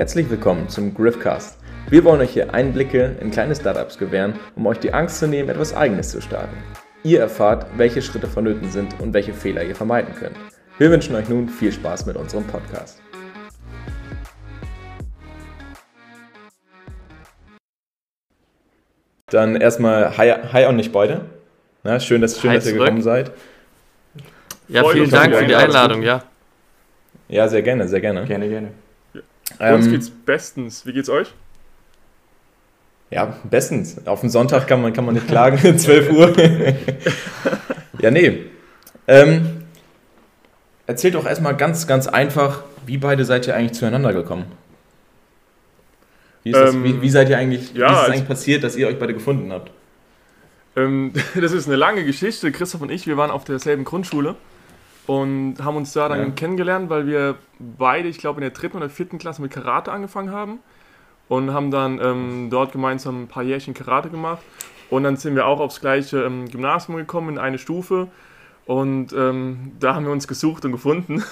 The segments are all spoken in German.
Herzlich willkommen zum Griffcast. Wir wollen euch hier Einblicke in kleine Startups gewähren, um euch die Angst zu nehmen, etwas Eigenes zu starten. Ihr erfahrt, welche Schritte vonnöten sind und welche Fehler ihr vermeiden könnt. Wir wünschen euch nun viel Spaß mit unserem Podcast. Dann erstmal Hi, hi an euch beide. Na, schön, dass, schön, Hi dass ihr zurück. gekommen seid. Ja, Freut vielen Dank für die Einladung, ja. Ja, sehr gerne, sehr gerne. Gerne, gerne. Uns Ähm, geht's bestens. Wie geht's euch? Ja, bestens. Auf den Sonntag kann man, kann man nicht klagen, 12 Uhr. ja, nee. Ähm, erzählt doch erstmal ganz, ganz einfach, wie beide seid ihr eigentlich zueinander gekommen? Wie, ist das, Ähm, wie, wie seid ihr eigentlich, ja, wie ist es also- eigentlich passiert, dass ihr euch beide gefunden habt? Ähm, das ist eine lange Geschichte. Christoph und ich, wir waren auf derselben Grundschule und haben uns da dann Ja. kennengelernt, weil wir beide, ich glaube, in der dritten oder vierten Klasse mit Karate angefangen haben und haben dann ähm, dort gemeinsam ein paar Jährchen Karate gemacht. Und dann sind wir auch aufs gleiche ähm, Gymnasium gekommen, in eine Stufe. Und ähm, da haben wir uns gesucht und gefunden.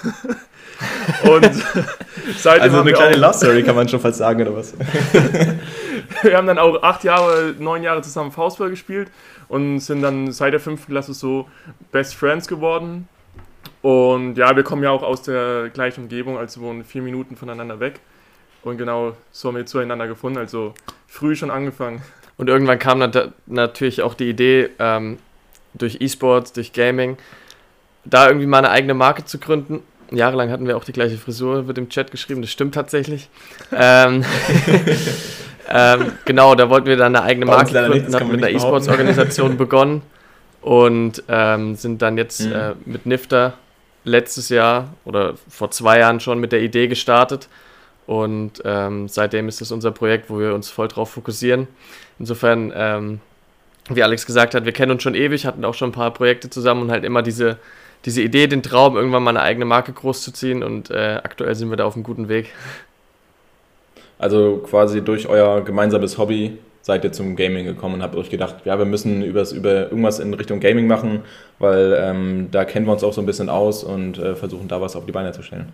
und seitdem Also eine kleine Love Story kann man schon fast sagen, oder was? Wir haben dann auch acht Jahre, neun Jahre zusammen Faustball gespielt und sind dann seit der fünften Klasse so Best Friends geworden. Und ja, wir kommen ja auch aus der gleichen Umgebung, also wohnen vier Minuten voneinander weg. Und genau so haben wir zueinander gefunden, also früh schon angefangen. Und irgendwann kam nat natürlich auch die Idee, ähm, durch E-Sports, durch Gaming, da irgendwie mal eine eigene Marke zu gründen. Jahrelang hatten wir auch die gleiche Frisur, wird im Chat geschrieben, das stimmt tatsächlich. ähm, ähm, genau, da wollten wir dann eine eigene Marke nicht, gründen, man mit einer. E-Sports-Organisation begonnen und ähm, sind dann jetzt Mhm. äh, mit Nifter letztes Jahr oder vor zwei Jahren schon mit der Idee gestartet. Und ähm, seitdem ist es unser Projekt, wo wir uns voll drauf fokussieren. Insofern, ähm, wie Alex gesagt hat, wir kennen uns schon ewig, hatten auch schon ein paar Projekte zusammen und halt immer diese, diese Idee, den Traum, irgendwann mal eine eigene Marke großzuziehen. Und äh, aktuell sind wir da auf einem guten Weg. Also quasi durch euer gemeinsames Hobby seid ihr zum Gaming gekommen und habt euch gedacht, ja, wir müssen übers, über irgendwas in Richtung Gaming machen, weil ähm, da kennen wir uns auch so ein bisschen aus und äh, versuchen da was auf die Beine zu stellen.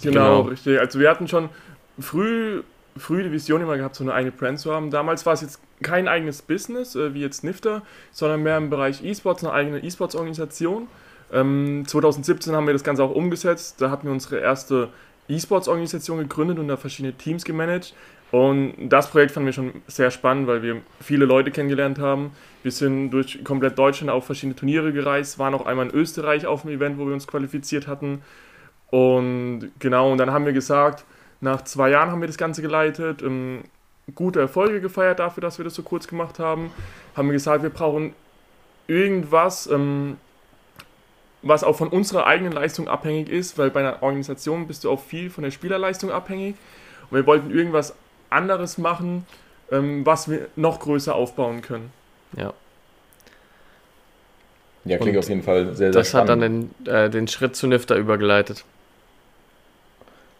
Genau, Genau. richtig. Also wir hatten schon früh, früh die Vision immer gehabt, so eine eigene Brand zu haben. Damals war es jetzt kein eigenes Business, äh, wie jetzt Nifter, sondern mehr im Bereich E-Sports, eine eigene E-Sports-Organisation. Ähm, 2017 haben wir das Ganze auch umgesetzt. Da hatten wir unsere erste E-Sports-Organisation gegründet und da verschiedene Teams gemanagt. Und das Projekt fanden wir schon sehr spannend, weil wir viele Leute kennengelernt haben. Wir sind durch komplett Deutschland auf verschiedene Turniere gereist, waren auch einmal in Österreich auf dem Event, wo wir uns qualifiziert hatten. Und genau, und dann haben wir gesagt, nach zwei Jahren haben wir das Ganze geleitet, ähm, gute Erfolge gefeiert dafür, dass wir das so kurz gemacht haben. Haben wir gesagt, wir brauchen irgendwas, ähm, was auch von unserer eigenen Leistung abhängig ist, weil bei einer Organisation bist du auch viel von der Spielerleistung abhängig. Und wir wollten irgendwas anderes machen, ähm, was wir noch größer aufbauen können. Ja. Ja, klingt Und auf jeden Fall sehr, sehr Das hat spannend. dann den, äh, den Schritt zu Nifter übergeleitet.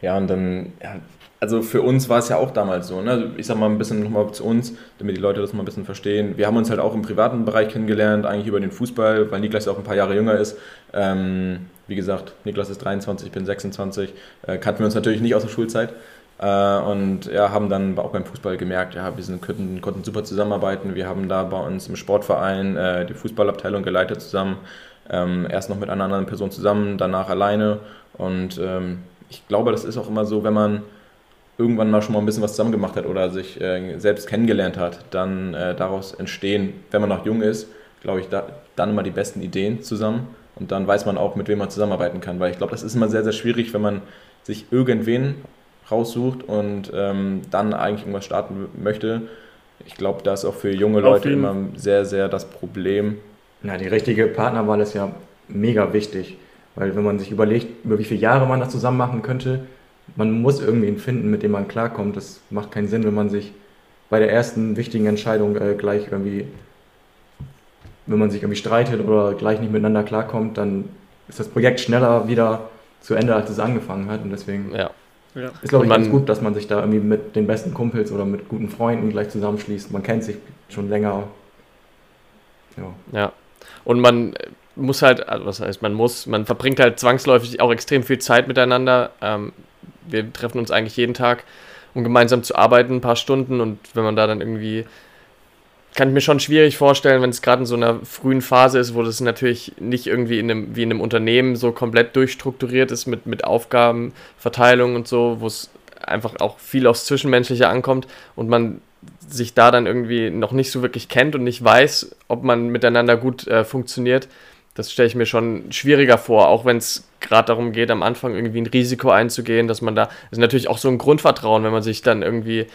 Ja, und dann, ja, also für uns war es ja auch damals so, ne? Also Ich sag mal ein bisschen nochmal zu uns, damit die Leute das mal ein bisschen verstehen. Wir haben uns halt auch im privaten Bereich kennengelernt, eigentlich über den Fußball, weil Niklas ja auch ein paar Jahre jünger ist. Ähm, wie gesagt, Niklas ist 23, ich bin 26. Äh, kannten wir uns natürlich nicht aus der Schulzeit. Äh, und ja, haben dann auch beim Fußball gemerkt, ja, wir sind, konnten, konnten super zusammenarbeiten. Wir haben da bei uns im Sportverein äh, die Fußballabteilung geleitet zusammen. Ähm, erst noch mit einer anderen Person zusammen, danach alleine. Und ähm, ich glaube, das ist auch immer so, wenn man irgendwann mal schon mal ein bisschen was zusammen gemacht hat oder sich äh, selbst kennengelernt hat, dann äh, daraus entstehen, wenn man noch jung ist, glaube ich, da, dann immer die besten Ideen zusammen und dann weiß man auch, mit wem man zusammenarbeiten kann, weil ich glaube, das ist immer sehr, sehr schwierig, wenn man sich irgendwen raussucht und ähm, dann eigentlich irgendwas starten möchte. Ich glaube, da ist auch für junge Auf Leute immer sehr, sehr das Problem. Na, die richtige Partnerwahl ist ja mega wichtig, weil wenn man sich überlegt, über wie viele Jahre man das zusammen machen könnte, man muss irgendwen finden, mit dem man klarkommt. Das macht keinen Sinn, wenn man sich bei der ersten wichtigen Entscheidung äh, gleich irgendwie, wenn man sich irgendwie streitet oder gleich nicht miteinander klarkommt, dann ist das Projekt schneller wieder zu Ende, als es angefangen hat. Und deswegen Ja. Ja. ist, glaube ich, man- ganz gut, dass man sich da irgendwie mit den besten Kumpels oder mit guten Freunden gleich zusammenschließt. Man kennt sich schon länger. Ja. Ja. Und man muss halt, also was heißt, man muss, man verbringt halt zwangsläufig auch extrem viel Zeit miteinander. Ähm, wir treffen uns eigentlich jeden Tag um gemeinsam zu arbeiten, ein paar Stunden und wenn man da dann irgendwie kann ich mir schon schwierig vorstellen, wenn es gerade in so einer frühen Phase ist, wo das natürlich nicht irgendwie in einem, wie in einem Unternehmen so komplett durchstrukturiert ist mit, mit Aufgabenverteilung und so, wo es einfach auch viel aufs Zwischenmenschliche ankommt und man sich da dann irgendwie noch nicht so wirklich kennt und nicht weiß, ob man miteinander gut äh, funktioniert, das stelle ich mir schon schwieriger vor, auch wenn es gerade darum geht, am Anfang irgendwie ein Risiko einzugehen, dass man da, ist natürlich auch so ein Grundvertrauen, wenn man sich dann irgendwie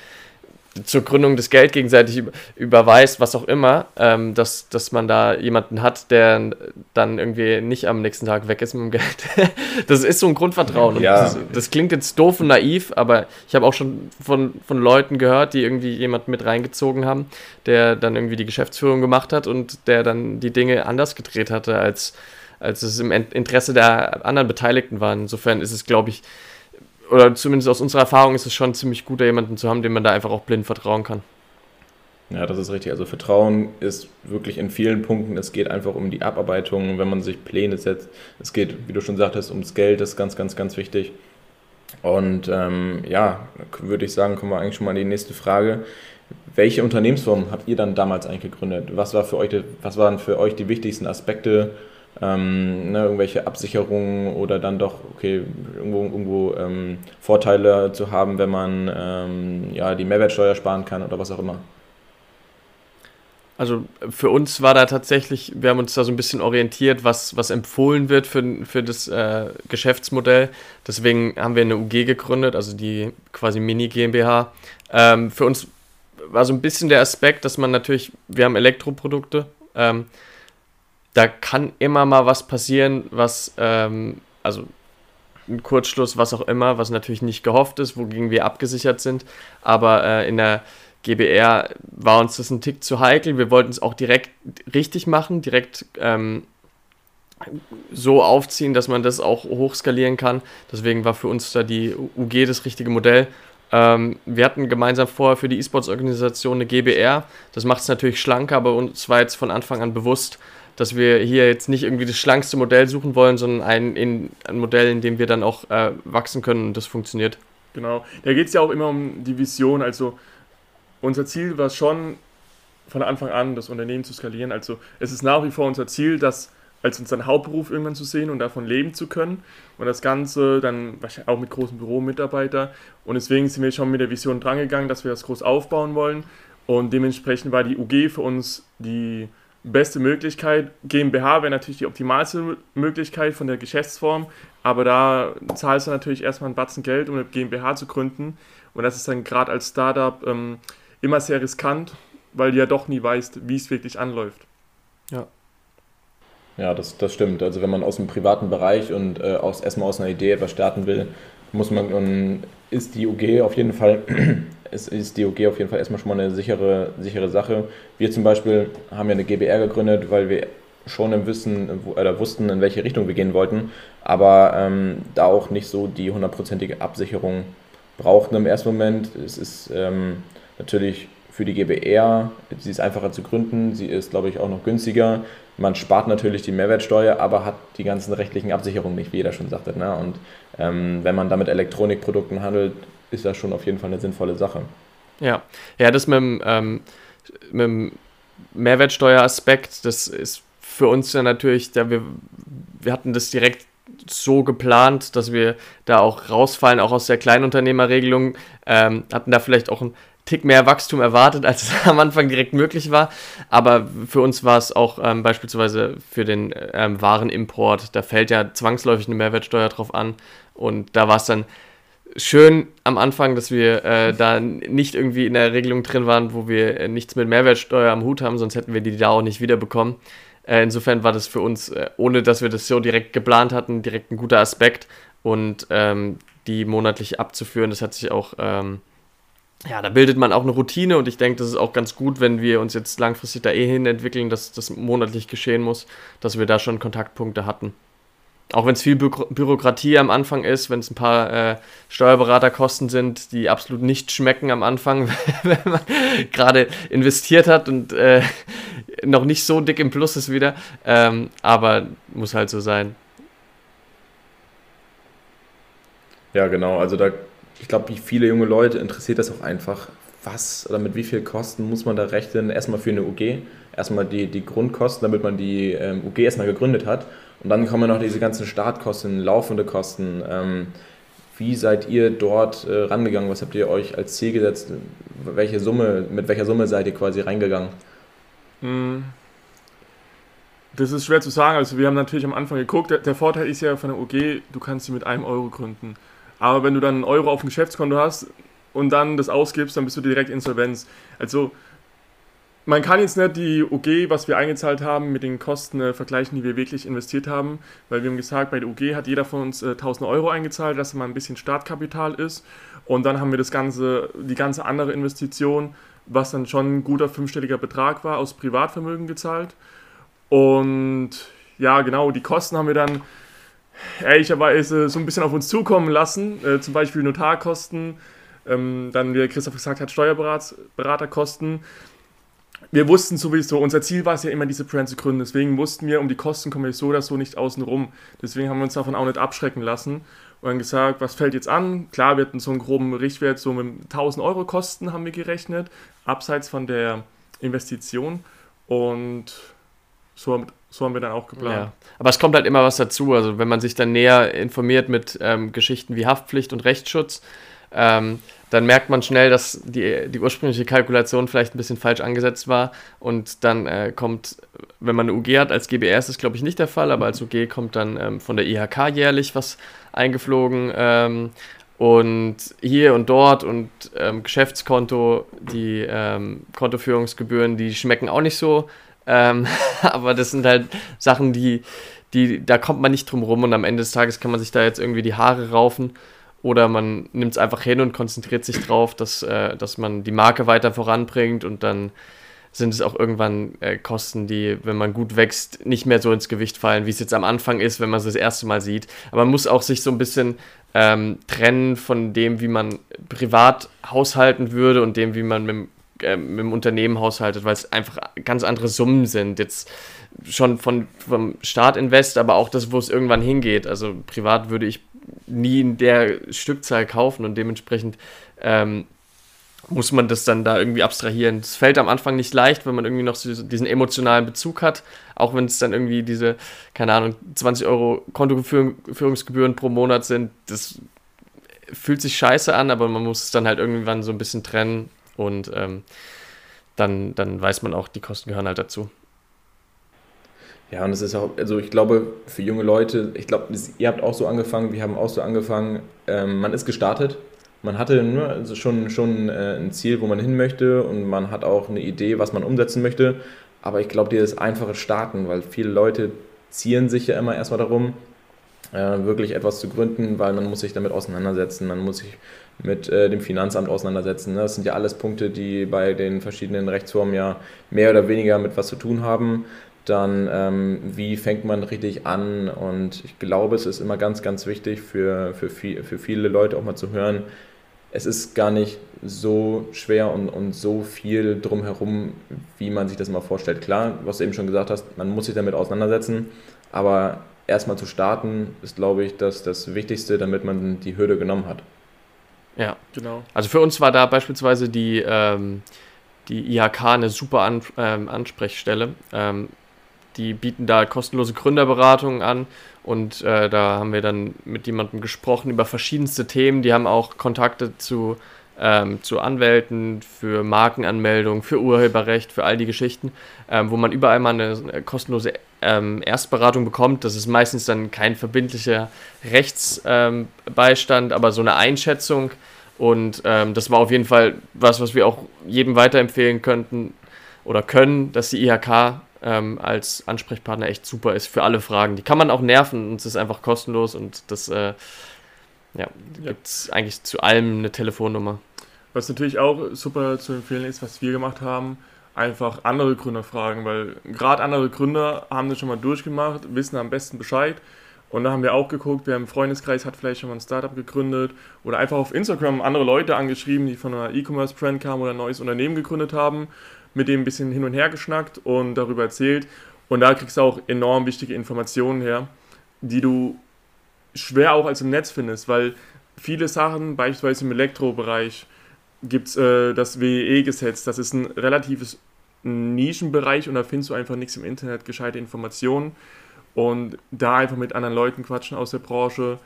zur Gründung des Geld gegenseitig überweist, was auch immer, ähm, dass, dass man da jemanden hat, der dann irgendwie nicht am nächsten Tag weg ist mit dem Geld. das ist so ein Grundvertrauen. Ja. Das, das, klingt jetzt doof und naiv, aber ich habe auch schon von, von Leuten gehört, die irgendwie jemanden mit reingezogen haben, der dann irgendwie die Geschäftsführung gemacht hat und der dann die Dinge anders gedreht hatte, als, als es im Interesse der anderen Beteiligten war. Insofern ist es, glaube ich, oder zumindest aus unserer Erfahrung ist es schon ziemlich gut, da jemanden zu haben, dem man da einfach auch blind vertrauen kann. Ja, das ist richtig. Also Vertrauen ist wirklich in vielen Punkten, es geht einfach um die Abarbeitung, wenn man sich Pläne setzt. Es geht, wie du schon sagtest, ums Geld, das ist ganz, ganz, ganz wichtig. Und ähm, ja, würde ich sagen, kommen wir eigentlich schon mal an die nächste Frage. Welche Unternehmensform habt ihr dann damals eigentlich gegründet? Was, war für euch, was waren für euch die wichtigsten Aspekte ähm, ne, irgendwelche Absicherungen oder dann doch, okay, irgendwo, irgendwo ähm, Vorteile zu haben, wenn man ähm, ja, die Mehrwertsteuer sparen kann oder was auch immer. Also für uns war da tatsächlich, wir haben uns da so ein bisschen orientiert, was, was empfohlen wird für, für das äh, Geschäftsmodell. Deswegen haben wir eine UG gegründet, also die quasi Mini GmbH. Ähm, für uns war so ein bisschen der Aspekt, dass man natürlich, wir haben Elektroprodukte, ähm, da kann immer mal was passieren, was, ähm, also ein Kurzschluss, was auch immer, was natürlich nicht gehofft ist, wogegen wir abgesichert sind. Aber äh, in der GBR war uns das ein Tick zu heikel. Wir wollten es auch direkt richtig machen, direkt ähm, so aufziehen, dass man das auch hochskalieren kann. Deswegen war für uns da die UG das richtige Modell. Ähm, wir hatten gemeinsam vorher für die E-Sports-Organisation eine GBR. Das macht es natürlich schlanker, aber uns war jetzt von Anfang an bewusst, dass wir hier jetzt nicht irgendwie das schlankste Modell suchen wollen, sondern ein, in, ein Modell, in dem wir dann auch äh, wachsen können und das funktioniert. Genau. Da geht es ja auch immer um die Vision. Also unser Ziel war schon von Anfang an, das Unternehmen zu skalieren. Also es ist nach wie vor unser Ziel, das als unseren Hauptberuf irgendwann zu sehen und davon leben zu können. Und das Ganze dann wahrscheinlich auch mit großen Büromitarbeitern. Und deswegen sind wir schon mit der Vision drangegangen, dass wir das groß aufbauen wollen. Und dementsprechend war die UG für uns die beste Möglichkeit. GmbH wäre natürlich die optimalste Möglichkeit von der Geschäftsform, aber da zahlst du natürlich erstmal einen Batzen Geld, um eine GmbH zu gründen. Und das ist dann gerade als Startup ähm, immer sehr riskant, weil du ja doch nie weißt, wie es wirklich anläuft. Ja. Ja, das, das stimmt. Also wenn man aus dem privaten Bereich und äh, aus, erstmal aus einer Idee etwas starten will, muss man und ist die UG auf jeden Fall ist, ist DOG auf jeden Fall erstmal schon mal eine sichere, sichere Sache. Wir zum Beispiel haben ja eine GBR gegründet, weil wir schon im Wissen oder wussten, in welche Richtung wir gehen wollten, aber ähm, da auch nicht so die hundertprozentige Absicherung brauchten im ersten Moment. Es ist ähm, natürlich für die GBR, sie ist einfacher zu gründen, sie ist, glaube ich, auch noch günstiger. Man spart natürlich die Mehrwertsteuer, aber hat die ganzen rechtlichen Absicherungen nicht, wie jeder schon sagte. Ne? Und ähm, wenn man damit Elektronikprodukten handelt, ist das schon auf jeden Fall eine sinnvolle Sache. Ja, ja, das mit dem, ähm, mit dem Mehrwertsteueraspekt, das ist für uns ja natürlich, da wir, wir hatten das direkt so geplant, dass wir da auch rausfallen, auch aus der Kleinunternehmerregelung, ähm, hatten da vielleicht auch ein Tick mehr Wachstum erwartet, als es am Anfang direkt möglich war. Aber für uns war es auch ähm, beispielsweise für den ähm, Warenimport, da fällt ja zwangsläufig eine Mehrwertsteuer drauf an. Und da war es dann schön am Anfang, dass wir äh, da nicht irgendwie in der Regelung drin waren, wo wir äh, nichts mit Mehrwertsteuer am Hut haben, sonst hätten wir die da auch nicht wiederbekommen. Äh, insofern war das für uns, äh, ohne dass wir das so direkt geplant hatten, direkt ein guter Aspekt und ähm, die monatlich abzuführen, das hat sich auch, ähm, ja, da bildet man auch eine Routine und ich denke, das ist auch ganz gut, wenn wir uns jetzt langfristig da eh hin entwickeln, dass das monatlich geschehen muss, dass wir da schon Kontaktpunkte hatten. Auch wenn es viel Bü Bürokratie am Anfang ist, wenn es ein paar äh, Steuerberaterkosten sind, die absolut nicht schmecken am Anfang, wenn man gerade investiert hat und äh, noch nicht so dick im Plus ist wieder. Ähm, aber muss halt so sein. Ja, genau. Also da ich glaube, wie viele junge Leute interessiert das auch einfach, was oder mit wie viel Kosten muss man da rechnen, erstmal für eine UG, erstmal die, die Grundkosten, damit man die ähm, UG erstmal gegründet hat und dann kommen noch diese ganzen Startkosten, laufende Kosten. Ähm, wie seid ihr dort äh, rangegangen? Was habt ihr euch als Ziel gesetzt? Welche Summe, mit welcher Summe seid ihr quasi reingegangen? Hm. Das ist schwer zu sagen. Also wir haben natürlich am Anfang geguckt. Der, der Vorteil ist ja von der UG, du kannst sie mit einem Euro gründen. Aber wenn du dann einen Euro auf dem Geschäftskonto hast und dann das ausgibst, dann bist du direkt Insolvenz. Also man kann jetzt nicht die UG, was wir eingezahlt haben, mit den Kosten äh, vergleichen, die wir wirklich investiert haben, weil wir haben gesagt, bei der UG hat jeder von uns äh, 1000 Euro eingezahlt, dass mal ein bisschen Startkapital ist. Und dann haben wir das ganze, die ganze andere Investition, was dann schon ein guter fünfstelliger Betrag war, aus Privatvermögen gezahlt. Und ja, genau, die Kosten haben wir dann ehrlicherweise so ein bisschen auf uns zukommen lassen, äh, zum Beispiel Notarkosten, ähm, dann, wie Christoph gesagt hat, Steuerberaterkosten wir wussten sowieso, unser Ziel war es ja immer, diese Brand zu gründen. Deswegen wussten wir, um die Kosten kommen wir so oder so nicht außen rum. Deswegen haben wir uns davon auch nicht abschrecken lassen und dann gesagt, was fällt jetzt an? Klar, wir hatten so einen groben Richtwert, so mit 1000 Euro Kosten haben wir gerechnet, abseits von der Investition. Und so, so haben wir dann auch geplant. Ja. Aber es kommt halt immer was dazu. Also wenn man sich dann näher informiert mit ähm, Geschichten wie Haftpflicht und Rechtsschutz, ähm, dann merkt man schnell, dass die, die ursprüngliche Kalkulation vielleicht ein bisschen falsch angesetzt war. Und dann äh, kommt, wenn man eine UG hat, als GBR ist das glaube ich nicht der Fall, aber als UG kommt dann ähm, von der IHK jährlich was eingeflogen. Ähm, und hier und dort und ähm, Geschäftskonto, die ähm, Kontoführungsgebühren, die schmecken auch nicht so. Ähm, aber das sind halt Sachen, die, die, da kommt man nicht drum rum und am Ende des Tages kann man sich da jetzt irgendwie die Haare raufen. Oder man nimmt es einfach hin und konzentriert sich drauf, dass, äh, dass man die Marke weiter voranbringt und dann sind es auch irgendwann äh, Kosten, die, wenn man gut wächst, nicht mehr so ins Gewicht fallen, wie es jetzt am Anfang ist, wenn man es das erste Mal sieht. Aber man muss auch sich so ein bisschen ähm, trennen von dem, wie man privat haushalten würde und dem, wie man mit, äh, mit dem Unternehmen haushaltet, weil es einfach ganz andere Summen sind. Jetzt schon von, vom Startinvest, aber auch das, wo es irgendwann hingeht. Also privat würde ich nie in der Stückzahl kaufen und dementsprechend ähm, muss man das dann da irgendwie abstrahieren. Es fällt am Anfang nicht leicht, wenn man irgendwie noch so diesen emotionalen Bezug hat, auch wenn es dann irgendwie diese, keine Ahnung, 20 Euro Kontoführungsgebühren pro Monat sind. Das fühlt sich scheiße an, aber man muss es dann halt irgendwann so ein bisschen trennen und ähm, dann, dann weiß man auch, die Kosten gehören halt dazu. Ja, und es ist auch, also ich glaube, für junge Leute, ich glaube, ihr habt auch so angefangen, wir haben auch so angefangen, ähm, man ist gestartet, man hatte nur also schon, schon äh, ein Ziel, wo man hin möchte und man hat auch eine Idee, was man umsetzen möchte, aber ich glaube, dieses einfache Starten, weil viele Leute zieren sich ja immer erstmal darum, äh, wirklich etwas zu gründen, weil man muss sich damit auseinandersetzen, man muss sich mit äh, dem Finanzamt auseinandersetzen. Ne? Das sind ja alles Punkte, die bei den verschiedenen Rechtsformen ja mehr oder weniger mit was zu tun haben dann ähm, wie fängt man richtig an und ich glaube, es ist immer ganz, ganz wichtig für, für, viel, für viele Leute auch mal zu hören, es ist gar nicht so schwer und, und so viel drumherum, wie man sich das mal vorstellt. Klar, was du eben schon gesagt hast, man muss sich damit auseinandersetzen, aber erstmal zu starten ist, glaube ich, das, das Wichtigste, damit man die Hürde genommen hat. Ja, genau. Also für uns war da beispielsweise die, ähm, die IHK eine super An ähm, Ansprechstelle. Ähm, die bieten da kostenlose Gründerberatungen an und äh, da haben wir dann mit jemandem gesprochen über verschiedenste Themen. Die haben auch Kontakte zu, ähm, zu Anwälten für Markenanmeldung, für Urheberrecht, für all die Geschichten, ähm, wo man überall mal eine, kostenlose ähm, Erstberatung bekommt. Das ist meistens dann kein verbindlicher Rechtsbeistand, aber so eine Einschätzung. Und ähm, das war auf jeden Fall was, was wir auch jedem weiterempfehlen könnten oder können, dass die IHK ähm, als Ansprechpartner echt super ist für alle Fragen. Die kann man auch nerven und es ist einfach kostenlos und das äh, ja, ja. gibt es eigentlich zu allem eine Telefonnummer. Was natürlich auch super zu empfehlen ist, was wir gemacht haben, einfach andere Gründer fragen, weil gerade andere Gründer haben das schon mal durchgemacht, wissen am besten Bescheid. Und da haben wir auch geguckt, wer im Freundeskreis hat vielleicht schon mal ein Startup gegründet oder einfach auf Instagram andere Leute angeschrieben, die von einer E-Commerce-Brand kamen oder ein neues Unternehmen gegründet haben mit dem ein bisschen hin und her geschnackt und darüber erzählt. Und da kriegst du auch enorm wichtige Informationen her, die du schwer auch als im Netz findest, weil viele Sachen, beispielsweise im Elektrobereich, gibt es äh, das WEE-Gesetz. Das ist ein relatives Nischenbereich und da findest du einfach nichts im Internet, gescheite Informationen. Und da einfach mit anderen Leuten quatschen aus der Branche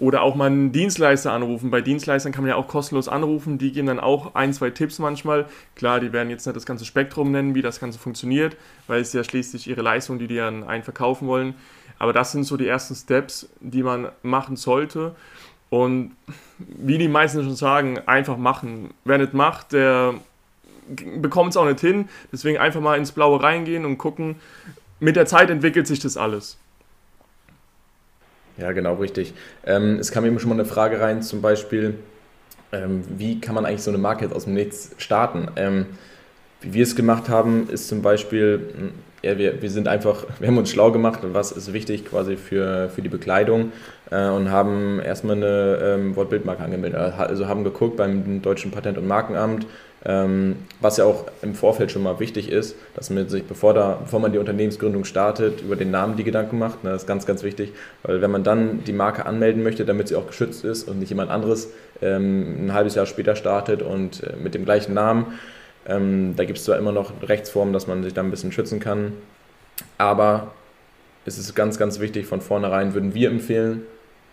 oder auch mal einen Dienstleister anrufen. Bei Dienstleistern kann man ja auch kostenlos anrufen. Die geben dann auch ein, zwei Tipps manchmal. Klar, die werden jetzt nicht das ganze Spektrum nennen, wie das Ganze funktioniert, weil es ja schließlich ihre Leistung, die die an einen verkaufen wollen. Aber das sind so die ersten Steps, die man machen sollte. Und wie die meisten schon sagen, einfach machen. Wer nicht macht, der bekommt es auch nicht hin. Deswegen einfach mal ins Blaue reingehen und gucken. Mit der Zeit entwickelt sich das alles. Ja, genau, richtig. Ähm, es kam eben schon mal eine Frage rein, zum Beispiel, ähm, wie kann man eigentlich so eine Marke jetzt aus dem Nichts starten? Ähm, wie wir es gemacht haben, ist zum Beispiel, hm, ja, wir, wir sind einfach, wir haben uns schlau gemacht, was ist wichtig quasi für, für die Bekleidung äh, und haben erstmal eine ähm, Wortbildmarke angemeldet. Also haben geguckt beim Deutschen Patent- und Markenamt, was ja auch im Vorfeld schon mal wichtig ist, dass man sich, bevor, da, bevor man die Unternehmensgründung startet, über den Namen die Gedanken macht. Ne, das ist ganz, ganz wichtig, weil wenn man dann die Marke anmelden möchte, damit sie auch geschützt ist und nicht jemand anderes ähm, ein halbes Jahr später startet und äh, mit dem gleichen Namen, ähm, da gibt es zwar immer noch Rechtsformen, dass man sich da ein bisschen schützen kann, aber es ist ganz, ganz wichtig, von vornherein würden wir empfehlen,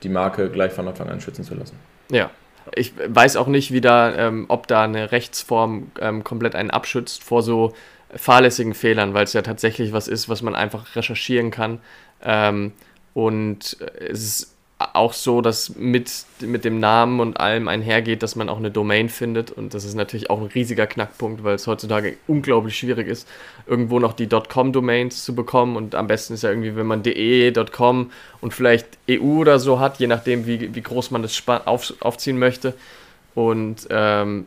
die Marke gleich von Anfang an schützen zu lassen. Ja, ich weiß auch nicht, wie da, ähm, ob da eine Rechtsform ähm, komplett einen abschützt vor so fahrlässigen Fehlern, weil es ja tatsächlich was ist, was man einfach recherchieren kann. Ähm, und es ist auch so, dass mit, mit dem Namen und allem einhergeht, dass man auch eine Domain findet. Und das ist natürlich auch ein riesiger Knackpunkt, weil es heutzutage unglaublich schwierig ist, irgendwo noch die .com-Domains zu bekommen. Und am besten ist ja irgendwie, wenn man de, .com und vielleicht EU oder so hat, je nachdem, wie, wie groß man das auf, aufziehen möchte. Und ähm,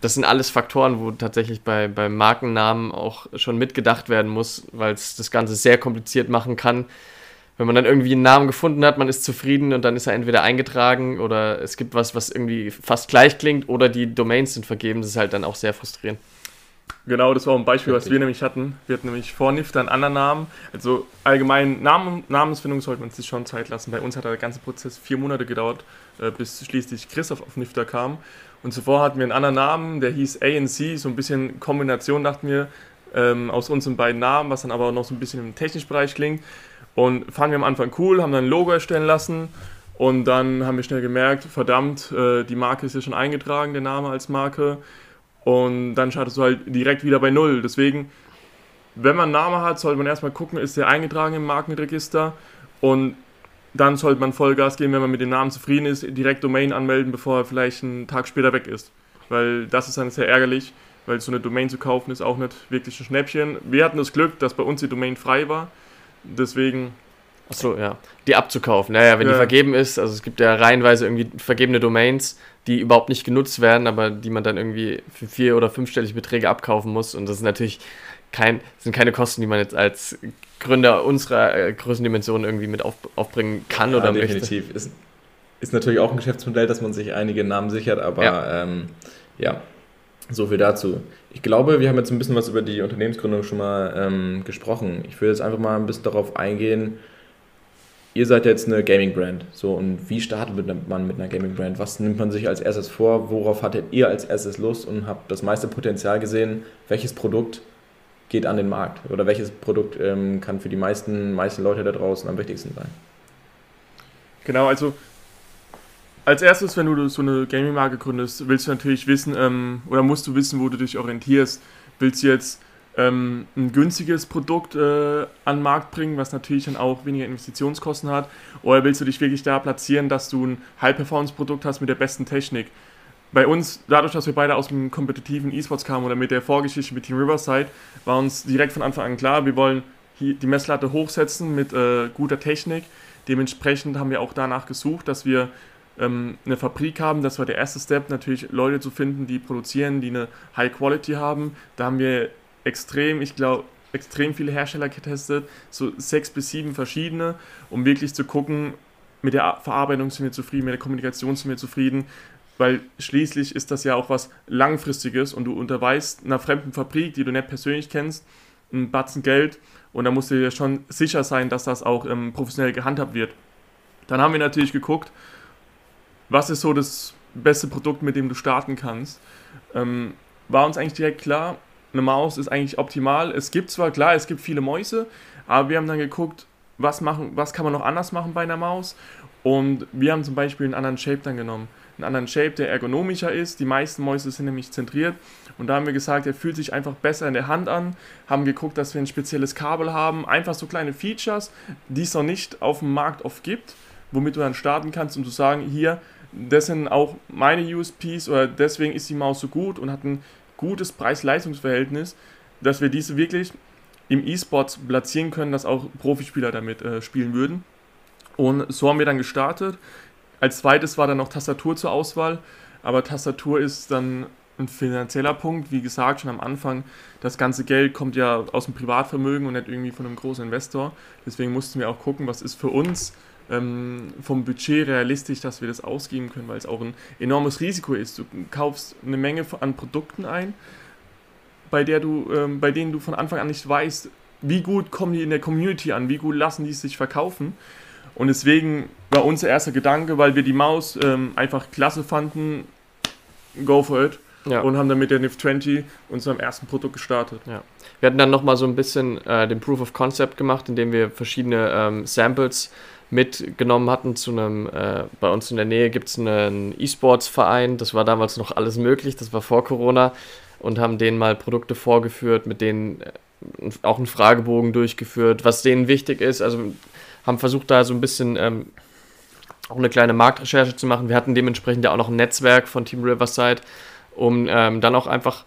das sind alles Faktoren, wo tatsächlich bei, bei Markennamen auch schon mitgedacht werden muss, weil es das Ganze sehr kompliziert machen kann wenn man dann irgendwie einen Namen gefunden hat, man ist zufrieden und dann ist er entweder eingetragen oder es gibt was, was irgendwie fast gleich klingt oder die Domains sind vergeben. Das ist halt dann auch sehr frustrierend. Genau, das war ein Beispiel, Richtig. was wir nämlich hatten. Wir hatten nämlich vor NIFTA einen anderen Namen. Also allgemein Namen, Namensfindung sollte man sich schon Zeit lassen. Bei uns hat der ganze Prozess vier Monate gedauert, äh, bis schließlich Christoph auf NIFTA kam. Und zuvor hatten wir einen anderen Namen, der hieß ANC, so ein bisschen Kombination, dachten wir, ähm, aus unseren beiden Namen, was dann aber noch so ein bisschen im technischen Bereich klingt. Und fanden wir am Anfang cool, haben dann ein Logo erstellen lassen und dann haben wir schnell gemerkt, verdammt, äh, die Marke ist ja schon eingetragen, der Name als Marke. Und dann startest du halt direkt wieder bei Null. Deswegen, wenn man einen Namen hat, sollte man erstmal gucken, ist der eingetragen im Markenregister und dann sollte man Vollgas geben, wenn man mit dem Namen zufrieden ist, direkt Domain anmelden, bevor er vielleicht einen Tag später weg ist. Weil das ist dann sehr ärgerlich, weil so eine Domain zu kaufen ist auch nicht wirklich ein Schnäppchen. Wir hatten das Glück, dass bei uns die Domain frei war. Deswegen. Achso, ja. Die abzukaufen. Naja, wenn ja. die vergeben ist, also es gibt ja reihenweise irgendwie vergebene Domains, die überhaupt nicht genutzt werden, aber die man dann irgendwie für vier- oder fünfstellige Beträge abkaufen muss. Und das ist natürlich kein, sind keine Kosten, die man jetzt als Gründer unserer äh, Größendimension irgendwie mit auf, aufbringen kann ja, oder definitiv. möchte. Ist, ist natürlich auch ein Geschäftsmodell, dass man sich einige Namen sichert, aber ja, ähm, ja so viel dazu. Ich glaube, wir haben jetzt ein bisschen was über die Unternehmensgründung schon mal ähm, gesprochen. Ich will jetzt einfach mal ein bisschen darauf eingehen. Ihr seid jetzt eine Gaming-Brand. So, und wie startet man mit einer Gaming-Brand? Was nimmt man sich als erstes vor? Worauf hattet ihr als erstes Lust und habt das meiste Potenzial gesehen? Welches Produkt geht an den Markt? Oder welches Produkt ähm, kann für die meisten, meisten Leute da draußen am wichtigsten sein? Genau, also als erstes, wenn du so eine Gaming-Marke gründest, willst du natürlich wissen, ähm, oder musst du wissen, wo du dich orientierst. Willst du jetzt ähm, ein günstiges Produkt äh, an den Markt bringen, was natürlich dann auch weniger Investitionskosten hat? Oder willst du dich wirklich da platzieren, dass du ein High-Performance-Produkt hast mit der besten Technik? Bei uns, dadurch, dass wir beide aus dem kompetitiven E-Sports kamen oder mit der Vorgeschichte mit Team Riverside, war uns direkt von Anfang an klar, wir wollen die Messlatte hochsetzen mit äh, guter Technik. Dementsprechend haben wir auch danach gesucht, dass wir ähm, eine Fabrik haben. Das war der erste Step, natürlich Leute zu finden, die produzieren, die eine High Quality haben. Da haben wir extrem, ich glaube, extrem viele Hersteller getestet, so sechs bis sieben verschiedene, um wirklich zu gucken, mit der Verarbeitung sind wir zufrieden, mit der Kommunikation sind wir zufrieden, weil schließlich ist das ja auch was Langfristiges und du unterweist einer fremden Fabrik, die du nicht persönlich kennst, einen Batzen Geld und da musst du dir schon sicher sein, dass das auch ähm, professionell gehandhabt wird. Dann haben wir natürlich geguckt, was ist so das beste Produkt, mit dem du starten kannst, ähm, war uns eigentlich direkt klar, eine Maus ist eigentlich optimal. Es gibt zwar, klar, es gibt viele Mäuse, aber wir haben dann geguckt, was, machen, was kann man noch anders machen bei einer Maus. Und wir haben zum Beispiel einen anderen Shape dann genommen. Einen anderen Shape, der ergonomischer ist. Die meisten Mäuse sind nämlich zentriert. Und da haben wir gesagt, er fühlt sich einfach besser in der Hand an. Haben geguckt, dass wir ein spezielles Kabel haben. Einfach so kleine Features, die es noch nicht auf dem Markt oft gibt, womit du dann starten kannst, um zu sagen, hier, das sind auch meine USPs oder deswegen ist die Maus so gut und hat ein gutes Preis-Leistungs-Verhältnis, dass wir diese wirklich im E-Sport platzieren können, dass auch Profispieler damit äh, spielen würden. Und so haben wir dann gestartet. Als zweites war dann noch Tastatur zur Auswahl, aber Tastatur ist dann ein finanzieller Punkt. Wie gesagt, schon am Anfang, das ganze Geld kommt ja aus dem Privatvermögen und nicht irgendwie von einem großen Investor. Deswegen mussten wir auch gucken, was ist für uns ähm, vom Budget realistisch, dass wir das ausgeben können, weil es auch ein enormes Risiko ist. Du kaufst eine Menge an Produkten ein, bei, der du, ähm, bei denen du von Anfang an nicht weißt, wie gut kommen die in der Community an, wie gut lassen die sich verkaufen. Und deswegen war unser erster Gedanke, weil wir die Maus ähm, einfach klasse fanden, go for it. Ja. Und haben dann mit der NIF 20 unserem ersten Produkt gestartet. Ja. Wir hatten dann nochmal so ein bisschen äh, den Proof of Concept gemacht, indem wir verschiedene ähm, Samples mitgenommen hatten zu einem, äh, bei uns in der Nähe gibt es einen E-Sports-Verein, das war damals noch alles möglich, das war vor Corona. Und haben denen mal Produkte vorgeführt, mit denen äh, auch einen Fragebogen durchgeführt, was denen wichtig ist, also haben versucht da so ein bisschen ähm, auch eine kleine Marktrecherche zu machen. Wir hatten dementsprechend ja auch noch ein Netzwerk von Team Riverside, um ähm, dann auch einfach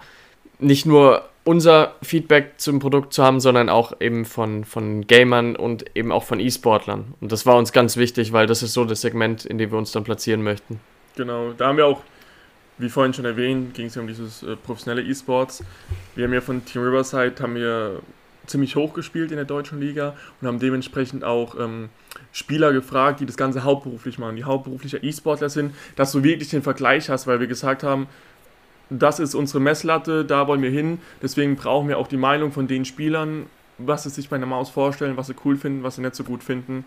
nicht nur unser Feedback zum Produkt zu haben, sondern auch eben von, von Gamern und eben auch von E-Sportlern. Und das war uns ganz wichtig, weil das ist so das Segment, in dem wir uns dann platzieren möchten. Genau, da haben wir auch, wie vorhin schon erwähnt, ging es ja um dieses äh, professionelle E-Sports. Wir haben ja von Team Riverside haben wir ziemlich hoch gespielt in der deutschen Liga und haben dementsprechend auch ähm, Spieler gefragt, die das Ganze hauptberuflich machen, die hauptberufliche E-Sportler sind, dass du wirklich den Vergleich hast, weil wir gesagt haben, das ist unsere Messlatte, da wollen wir hin. Deswegen brauchen wir auch die Meinung von den Spielern, was sie sich bei einer Maus vorstellen, was sie cool finden, was sie nicht so gut finden.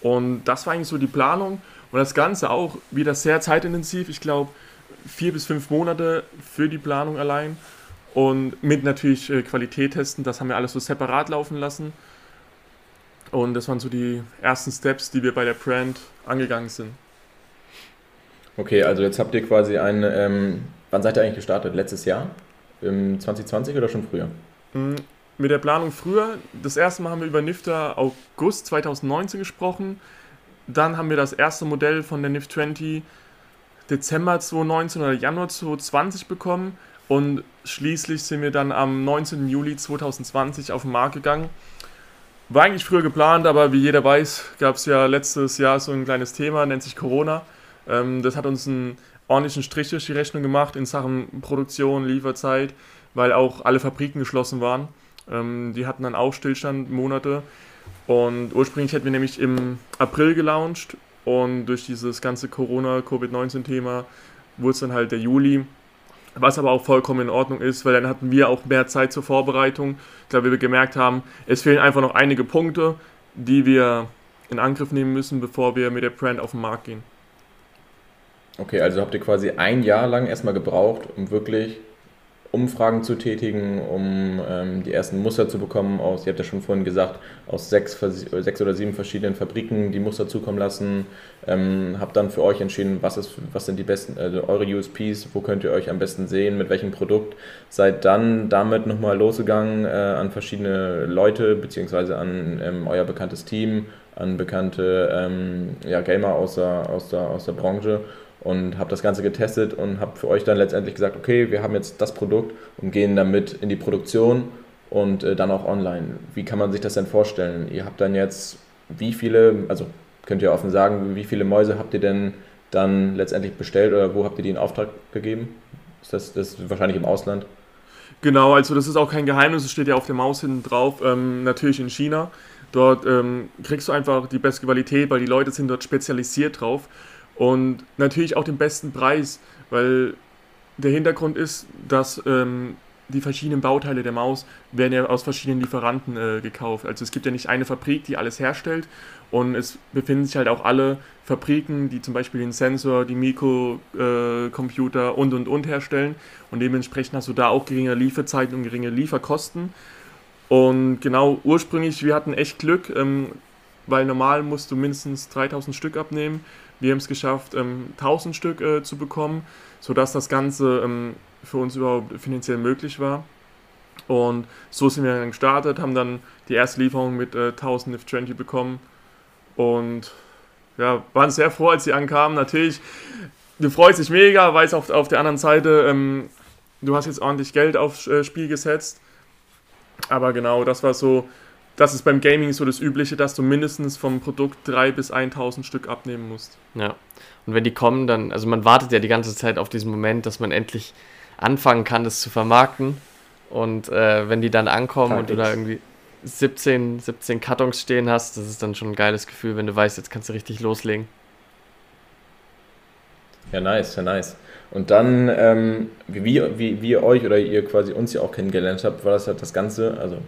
Und das war eigentlich so die Planung. Und das Ganze auch wieder sehr zeitintensiv. Ich glaube, vier bis fünf Monate für die Planung allein. Und mit natürlich äh, Qualität testen, das haben wir alles so separat laufen lassen. Und das waren so die ersten Steps, die wir bei der Brand angegangen sind. Okay, also jetzt habt ihr quasi ein ähm, Wann seid ihr eigentlich gestartet? Letztes Jahr? Im 2020 oder schon früher? Mm, mit der Planung früher. Das erste Mal haben wir über Nifter August 2019 gesprochen. Dann haben wir das erste Modell von der NIF 20 Dezember 2019 oder Januar 2020 bekommen. Und schließlich sind wir dann am 19. Juli 2020 auf den Markt gegangen. War eigentlich früher geplant, aber wie jeder weiß, gab es ja letztes Jahr so ein kleines Thema, nennt sich Corona. Ähm, das hat uns ein ordentlichen Strich durch die Rechnung gemacht in Sachen Produktion, Lieferzeit, weil auch alle Fabriken geschlossen waren. Ähm, die hatten dann auch Stillstand Monate. Und ursprünglich hätten wir nämlich im April gelauncht und durch dieses ganze Corona-Covid-19-Thema wurde es dann halt der Juli. Was aber auch vollkommen in Ordnung ist, weil dann hatten wir auch mehr Zeit zur Vorbereitung. Da wir gemerkt haben, es fehlen einfach noch einige Punkte, die wir in Angriff nehmen müssen, bevor wir mit der Brand auf den Markt gehen. Okay, also habt ihr quasi ein Jahr lang erstmal gebraucht, um wirklich Umfragen zu tätigen, um ähm, die ersten Muster zu bekommen aus, ihr habt ja schon vorhin gesagt, aus sechs, sechs oder sieben verschiedenen Fabriken die Muster zukommen lassen. Ähm, habt dann für euch entschieden, was, ist, was sind die besten, also eure USPs, wo könnt ihr euch am besten sehen, mit welchem Produkt. Seid dann damit nochmal losgegangen äh, an verschiedene Leute, beziehungsweise an ähm, euer bekanntes Team, an bekannte ähm, ja, Gamer aus der, aus, der, aus der Branche und habe das Ganze getestet und habe für euch dann letztendlich gesagt, okay, wir haben jetzt das Produkt und gehen damit in die Produktion und äh, dann auch online. Wie kann man sich das denn vorstellen? Ihr habt dann jetzt wie viele, also könnt ihr offen sagen, wie viele Mäuse habt ihr denn dann letztendlich bestellt oder wo habt ihr die in Auftrag gegeben? Ist das, das ist wahrscheinlich im Ausland? Genau, also das ist auch kein Geheimnis, es steht ja auf der Maus hinten drauf, ähm, natürlich in China. Dort ähm, kriegst du einfach die beste Qualität, weil die Leute sind dort spezialisiert drauf. Und natürlich auch den besten Preis, weil der Hintergrund ist, dass ähm, die verschiedenen Bauteile der Maus werden ja aus verschiedenen Lieferanten äh, gekauft. Also es gibt ja nicht eine Fabrik, die alles herstellt und es befinden sich halt auch alle Fabriken, die zum Beispiel den Sensor, die Mikrocomputer äh, und und und herstellen und dementsprechend hast du da auch geringe Lieferzeiten und geringe Lieferkosten. Und genau, ursprünglich, wir hatten echt Glück, ähm, weil normal musst du mindestens 3000 Stück abnehmen. Wir haben es geschafft, ähm, 1000 Stück äh, zu bekommen, sodass das Ganze ähm, für uns überhaupt finanziell möglich war. Und so sind wir dann gestartet, haben dann die erste Lieferung mit äh, 1000 NIF 20 bekommen und ja, waren sehr froh, als sie ankamen. Natürlich, du freust dich mega, weil es auf, auf der anderen Seite, ähm, du hast jetzt ordentlich Geld aufs äh, Spiel gesetzt aber genau, das war so, das ist beim Gaming so das Übliche, dass du mindestens vom Produkt 3 bis 1000 Stück abnehmen musst. Ja. Und wenn die kommen, dann, also man wartet ja die ganze Zeit auf diesen Moment, dass man endlich anfangen kann, das zu vermarkten. Und äh, wenn die dann ankommen Tag und du da irgendwie 17, 17 Kartons stehen hast, das ist dann schon ein geiles Gefühl, wenn du weißt, jetzt kannst du richtig loslegen. Ja, nice, ja, nice. Und dann, ähm, wie, wie, wie ihr euch oder ihr quasi uns ja auch kennengelernt habt, war das halt das Ganze, also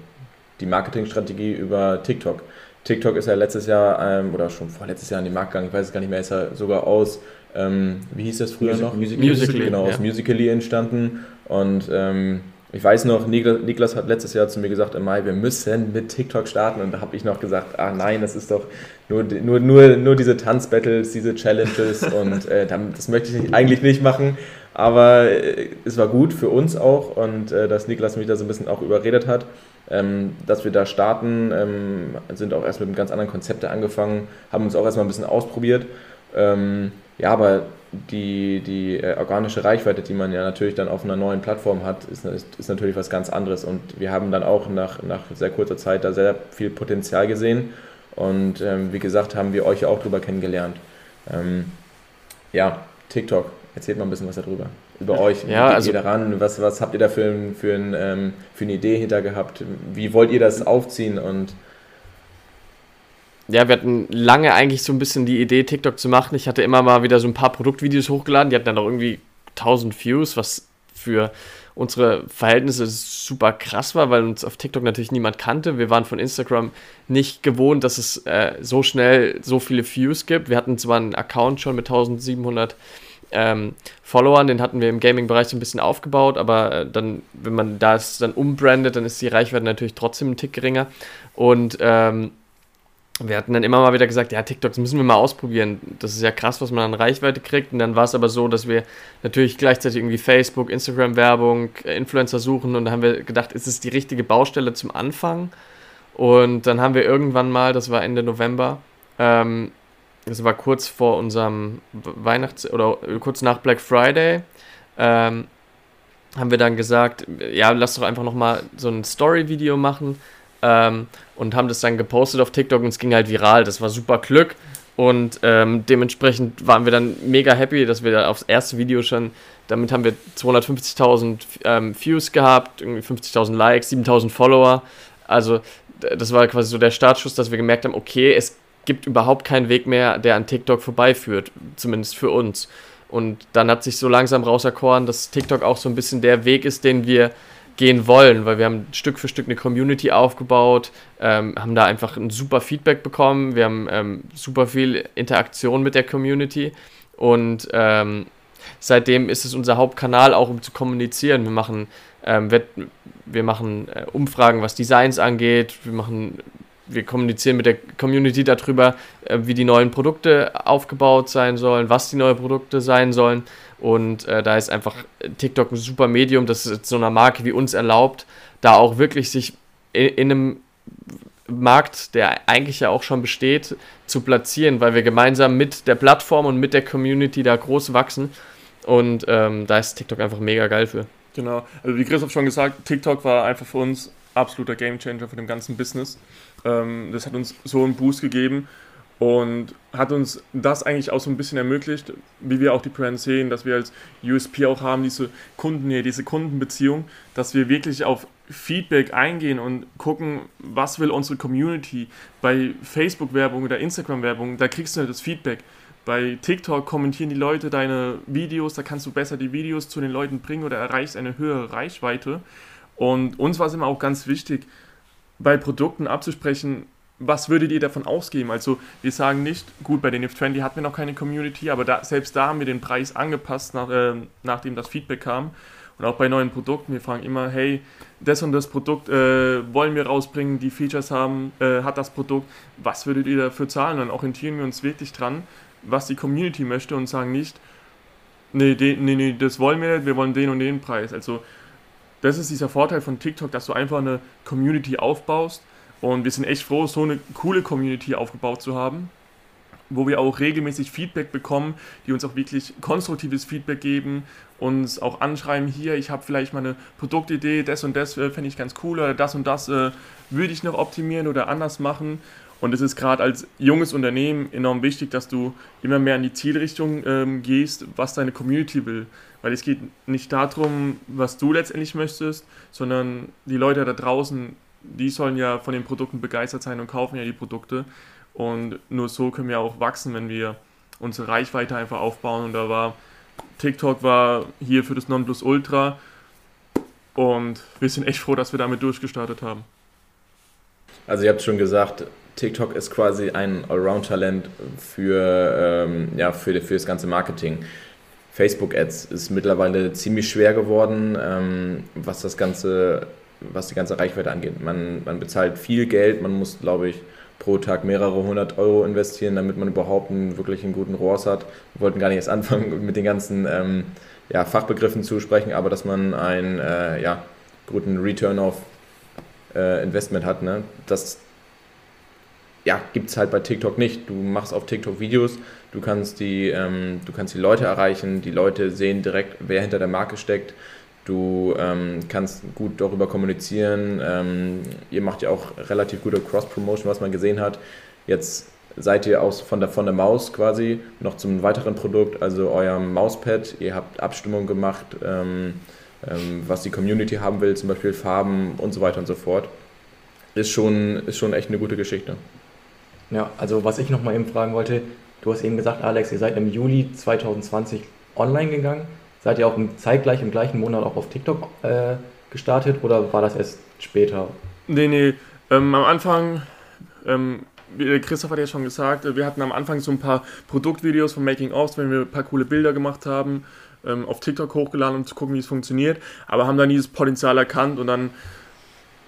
die Marketingstrategie über TikTok. TikTok ist ja letztes Jahr ähm, oder schon vorletztes Jahr in den Markt gegangen, ich weiß es gar nicht mehr, ist ja sogar aus, ähm, wie hieß das früher Music noch? Musical.ly. Musical.ly, genau, aus Musical.ly entstanden. Und ähm, ich weiß noch, Niklas hat letztes Jahr zu mir gesagt im Mai, wir müssen mit TikTok starten. Und da habe ich noch gesagt, ah nein, das ist doch nur, nur, nur, nur diese Tanzbattles, diese Challenges und äh, das möchte ich eigentlich nicht machen. Aber äh, es war gut für uns auch und äh, dass Niklas mich da so ein bisschen auch überredet hat, ähm, dass wir da starten, ähm, sind auch erst mit einem ganz anderen Konzept angefangen, haben uns auch erstmal ein bisschen ausprobiert. Ähm, ja, aber die, die äh, organische Reichweite, die man ja natürlich dann auf einer neuen Plattform hat, ist, ist, ist, natürlich was ganz anderes. Und wir haben dann auch nach, nach sehr kurzer Zeit da sehr viel Potenzial gesehen. Und ähm, wie gesagt, haben wir euch ja auch drüber kennengelernt. Ähm, ja, TikTok, erzählt mal ein bisschen was darüber. Über euch. Ja, Wie also, geht ihr daran? Was, was habt ihr da für, für, ein, ähm, für eine Idee hinter gehabt? Wie wollt ihr das aufziehen? Und ja, wir hatten lange eigentlich so ein bisschen die Idee, TikTok zu machen. Ich hatte immer mal wieder so ein paar Produktvideos hochgeladen, die hatten dann auch irgendwie 1000 Views, was für unsere Verhältnisse super krass war, weil uns auf TikTok natürlich niemand kannte. Wir waren von Instagram nicht gewohnt, dass es äh, so schnell so viele Views gibt. Wir hatten zwar einen Account schon mit 1700 ähm, Followern, den hatten wir im Gaming-Bereich so ein bisschen aufgebaut, aber äh, dann, wenn man das dann umbrandet, dann ist die Reichweite natürlich trotzdem ein Tick geringer. Und ähm, wir hatten dann immer mal wieder gesagt, ja, TikTok, das müssen wir mal ausprobieren. Das ist ja krass, was man an Reichweite kriegt. Und dann war es aber so, dass wir natürlich gleichzeitig irgendwie Facebook, Instagram-Werbung, äh, Influencer suchen. Und da haben wir gedacht, ist es die richtige Baustelle zum Anfang? Und dann haben wir irgendwann mal, das war Ende November, ähm, das war kurz vor unserem Weihnachts- oder kurz nach Black Friday, ähm, haben wir dann gesagt, ja, lass doch einfach nochmal so ein Story-Video machen ähm, und haben das dann gepostet auf TikTok und es ging halt viral. Das war super Glück und ähm, dementsprechend waren wir dann mega happy, dass wir da aufs erste Video schon, damit haben wir 250.000 ähm, Views gehabt, irgendwie 50.000 Likes, 7.000 Follower. Also das war quasi so der Startschuss, dass wir gemerkt haben, okay, es gibt überhaupt keinen Weg mehr, der an TikTok vorbeiführt, zumindest für uns. Und dann hat sich so langsam rauserkoren, dass TikTok auch so ein bisschen der Weg ist, den wir gehen wollen, weil wir haben Stück für Stück eine Community aufgebaut, ähm, haben da einfach ein super Feedback bekommen, wir haben ähm, super viel Interaktion mit der Community und ähm, seitdem ist es unser Hauptkanal auch, um zu kommunizieren. Wir machen, ähm, wir, machen äh, Umfragen, was Designs angeht, wir machen wir kommunizieren mit der Community darüber, äh, wie die neuen Produkte aufgebaut sein sollen, was die neuen Produkte sein sollen. Und äh, da ist einfach TikTok ein super Medium, das es so einer Marke wie uns erlaubt, da auch wirklich sich in, in einem Markt, der eigentlich ja auch schon besteht, zu platzieren, weil wir gemeinsam mit der Plattform und mit der Community da groß wachsen. Und ähm, da ist TikTok einfach mega geil für. Genau, also wie Christoph schon gesagt, TikTok war einfach für uns absoluter Gamechanger für dem ganzen Business. Ähm, das hat uns so einen Boost gegeben und hat uns das eigentlich auch so ein bisschen ermöglicht, wie wir auch die Brand sehen, dass wir als USP auch haben, diese Kundennähe, diese Kundenbeziehung, dass wir wirklich auf Feedback eingehen und gucken, was will unsere Community bei Facebook-Werbung oder Instagram-Werbung, da kriegst du halt das Feedback. Bei TikTok kommentieren die Leute deine Videos, da kannst du besser die Videos zu den Leuten bringen oder erreichst eine höhere Reichweite. Und uns war es immer auch ganz wichtig, bei Produkten abzusprechen, was würdet ihr davon ausgeben? Also wir sagen nicht, gut, bei den If 20 hatten wir noch keine Community, aber da, selbst da haben wir den Preis angepasst, nach, äh, nachdem das Feedback kam. Und auch bei neuen Produkten, wir fragen immer, hey, das und das Produkt äh, wollen wir rausbringen, die Features haben, äh, hat das Produkt, was würdet ihr dafür zahlen? Dann orientieren wir uns wirklich dran, was die Community möchte und sagen nicht, nee, den, nee, nee, das wollen wir nicht, wir wollen den und den Preis. Also das ist dieser Vorteil von TikTok, dass du einfach eine Community aufbaust und wir sind echt froh, so eine coole Community aufgebaut zu haben, wo wir auch regelmäßig Feedback bekommen, die uns auch wirklich konstruktives Feedback geben, uns auch anschreiben, hier, ich habe vielleicht mal eine Produktidee, das und das äh, fände ich ganz cool oder das und das äh, würde ich noch optimieren oder anders machen. Und es ist gerade als junges Unternehmen enorm wichtig, dass du immer mehr in die Zielrichtung ähm, gehst, was deine Community will. Weil es geht nicht darum, was du letztendlich möchtest, sondern die Leute da draußen, die sollen ja von den Produkten begeistert sein und kaufen ja die Produkte. Und nur so können wir auch wachsen, wenn wir unsere Reichweite einfach aufbauen. Und da war TikTok war hier für das Nonplusultra. Und wir sind echt froh, dass wir damit durchgestartet haben. Also ihr habt schon gesagt, TikTok ist quasi ein Allround-Talent für, ähm, ja, für, für das ganze Marketing. Facebook-Ads ist mittlerweile ziemlich schwer geworden, ähm, was das ganze, was die ganze Reichweite angeht. Man, man bezahlt viel Geld, man muss, glaube ich, pro Tag mehrere hundert Euro investieren, damit man überhaupt einen wirklich einen guten ROAS hat. Wir wollten gar nicht erst anfangen, mit den ganzen ähm, ja, Fachbegriffen zu sprechen, aber dass man einen äh, ja, guten Return of äh, Investment hat. Ne? Das ja, gibt es halt bei TikTok nicht. Du machst auf TikTok Videos, du kannst, die, ähm, du kannst die Leute erreichen, die Leute sehen direkt, wer hinter der Marke steckt. Du ähm, kannst gut darüber kommunizieren. Ähm, ihr macht ja auch relativ gute Cross-Promotion, was man gesehen hat. Jetzt seid ihr aus, von, der, von der Maus quasi noch zum weiteren Produkt, also eurem Mauspad. Ihr habt Abstimmung gemacht, ähm, ähm, was die Community haben will, zum Beispiel Farben und so weiter und so fort. Ist schon, ist schon echt eine gute Geschichte. Ja, also was ich noch mal eben fragen wollte, du hast eben gesagt, Alex, ihr seid im Juli 2020 online gegangen. Seid ihr auch im, zeitgleich im gleichen Monat auch auf TikTok äh, gestartet oder war das erst später? Nee, nee. Ähm, am Anfang, ähm, Christoph hat ja schon gesagt, wir hatten am Anfang so ein paar Produktvideos von Making-ofs, wenn wir ein paar coole Bilder gemacht haben, ähm, auf TikTok hochgeladen, um zu gucken, wie es funktioniert, aber haben dann dieses Potenzial erkannt und dann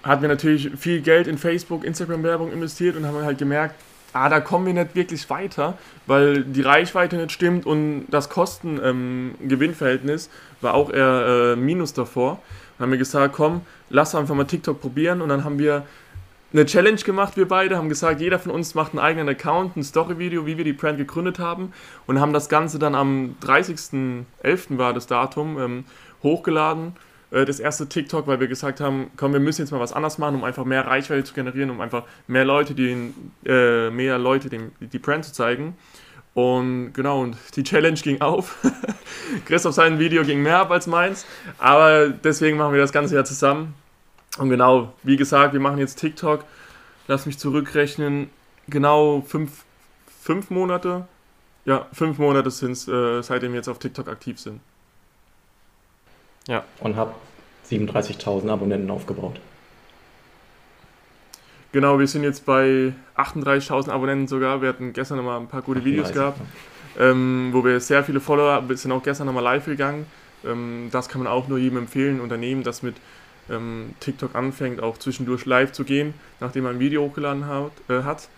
hatten wir natürlich viel Geld in Facebook, Instagram-Werbung investiert und haben halt gemerkt, ah, da kommen wir nicht wirklich weiter, weil die Reichweite nicht stimmt und das Kosten-Gewinn-Verhältnis ähm, war auch eher äh, Minus davor. Dann haben wir gesagt, komm, lass einfach mal TikTok probieren und dann haben wir eine Challenge gemacht, wir beide, haben gesagt, jeder von uns macht einen eigenen Account, ein Story-Video, wie wir die Brand gegründet haben und haben das Ganze dann am 30.11. war das Datum ähm, hochgeladen das erste TikTok, weil wir gesagt haben, komm, wir müssen jetzt mal was anders machen, um einfach mehr Reichweite zu generieren, um einfach mehr Leute, die, äh, mehr Leute dem, die Brand zu zeigen. Und genau, und die Challenge ging auf. Christoph sein Video ging mehr ab als meins, aber deswegen machen wir das ganze Jahr zusammen. Und genau, wie gesagt, wir machen jetzt TikTok. Lass mich zurückrechnen. Genau fünf, fünf Monate. Ja, fünf Monate sind es, äh, seitdem wir jetzt auf TikTok aktiv sind. Ja. Und habe 37.000 Abonnenten aufgebaut. Genau, wir sind jetzt bei 38.000 Abonnenten sogar. Wir hatten gestern nochmal ein paar gute Videos gehabt, ähm, wo wir sehr viele Follower, wir sind auch gestern nochmal live gegangen. Ähm, das kann man auch nur jedem empfehlen, Unternehmen, das mit ähm, TikTok anfängt, auch zwischendurch live zu gehen, nachdem man ein Video hochgeladen hat, äh, hat.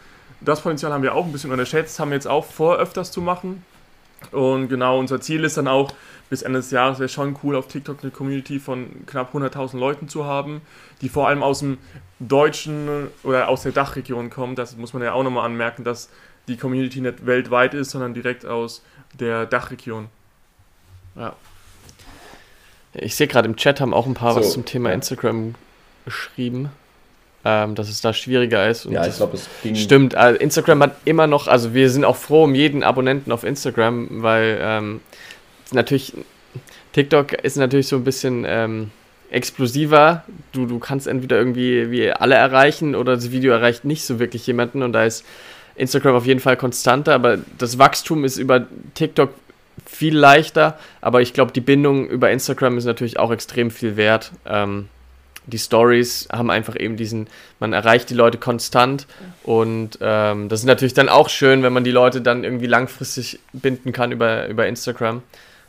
Das Potenzial haben wir auch ein bisschen unterschätzt, haben wir jetzt auch vor, öfters zu machen. Und genau, unser Ziel ist dann auch, bis Ende des Jahres wäre schon cool, auf TikTok eine Community von knapp 100.000 Leuten zu haben, die vor allem aus dem deutschen oder aus der Dachregion kommen. Das muss man ja auch nochmal anmerken, dass die Community nicht weltweit ist, sondern direkt aus der Dachregion. Ja. Ich sehe gerade im Chat haben auch ein paar so, was zum Thema ja. Instagram geschrieben ähm, dass es da schwieriger ist. ja, ich glaube, es ging. Stimmt, also Instagram hat immer noch, also wir sind auch froh um jeden Abonnenten auf Instagram, weil ähm, natürlich, TikTok ist natürlich so ein bisschen ähm, explosiver. Du, du kannst entweder irgendwie wie alle erreichen oder das Video erreicht nicht so wirklich jemanden und da ist Instagram auf jeden Fall konstanter, aber das Wachstum ist über TikTok viel leichter, aber ich glaube, die Bindung über Instagram ist natürlich auch extrem viel wert. Ähm, die Stories haben einfach eben diesen, man erreicht die Leute konstant und ähm, das ist natürlich dann auch schön, wenn man die Leute dann irgendwie langfristig binden kann über, über Instagram.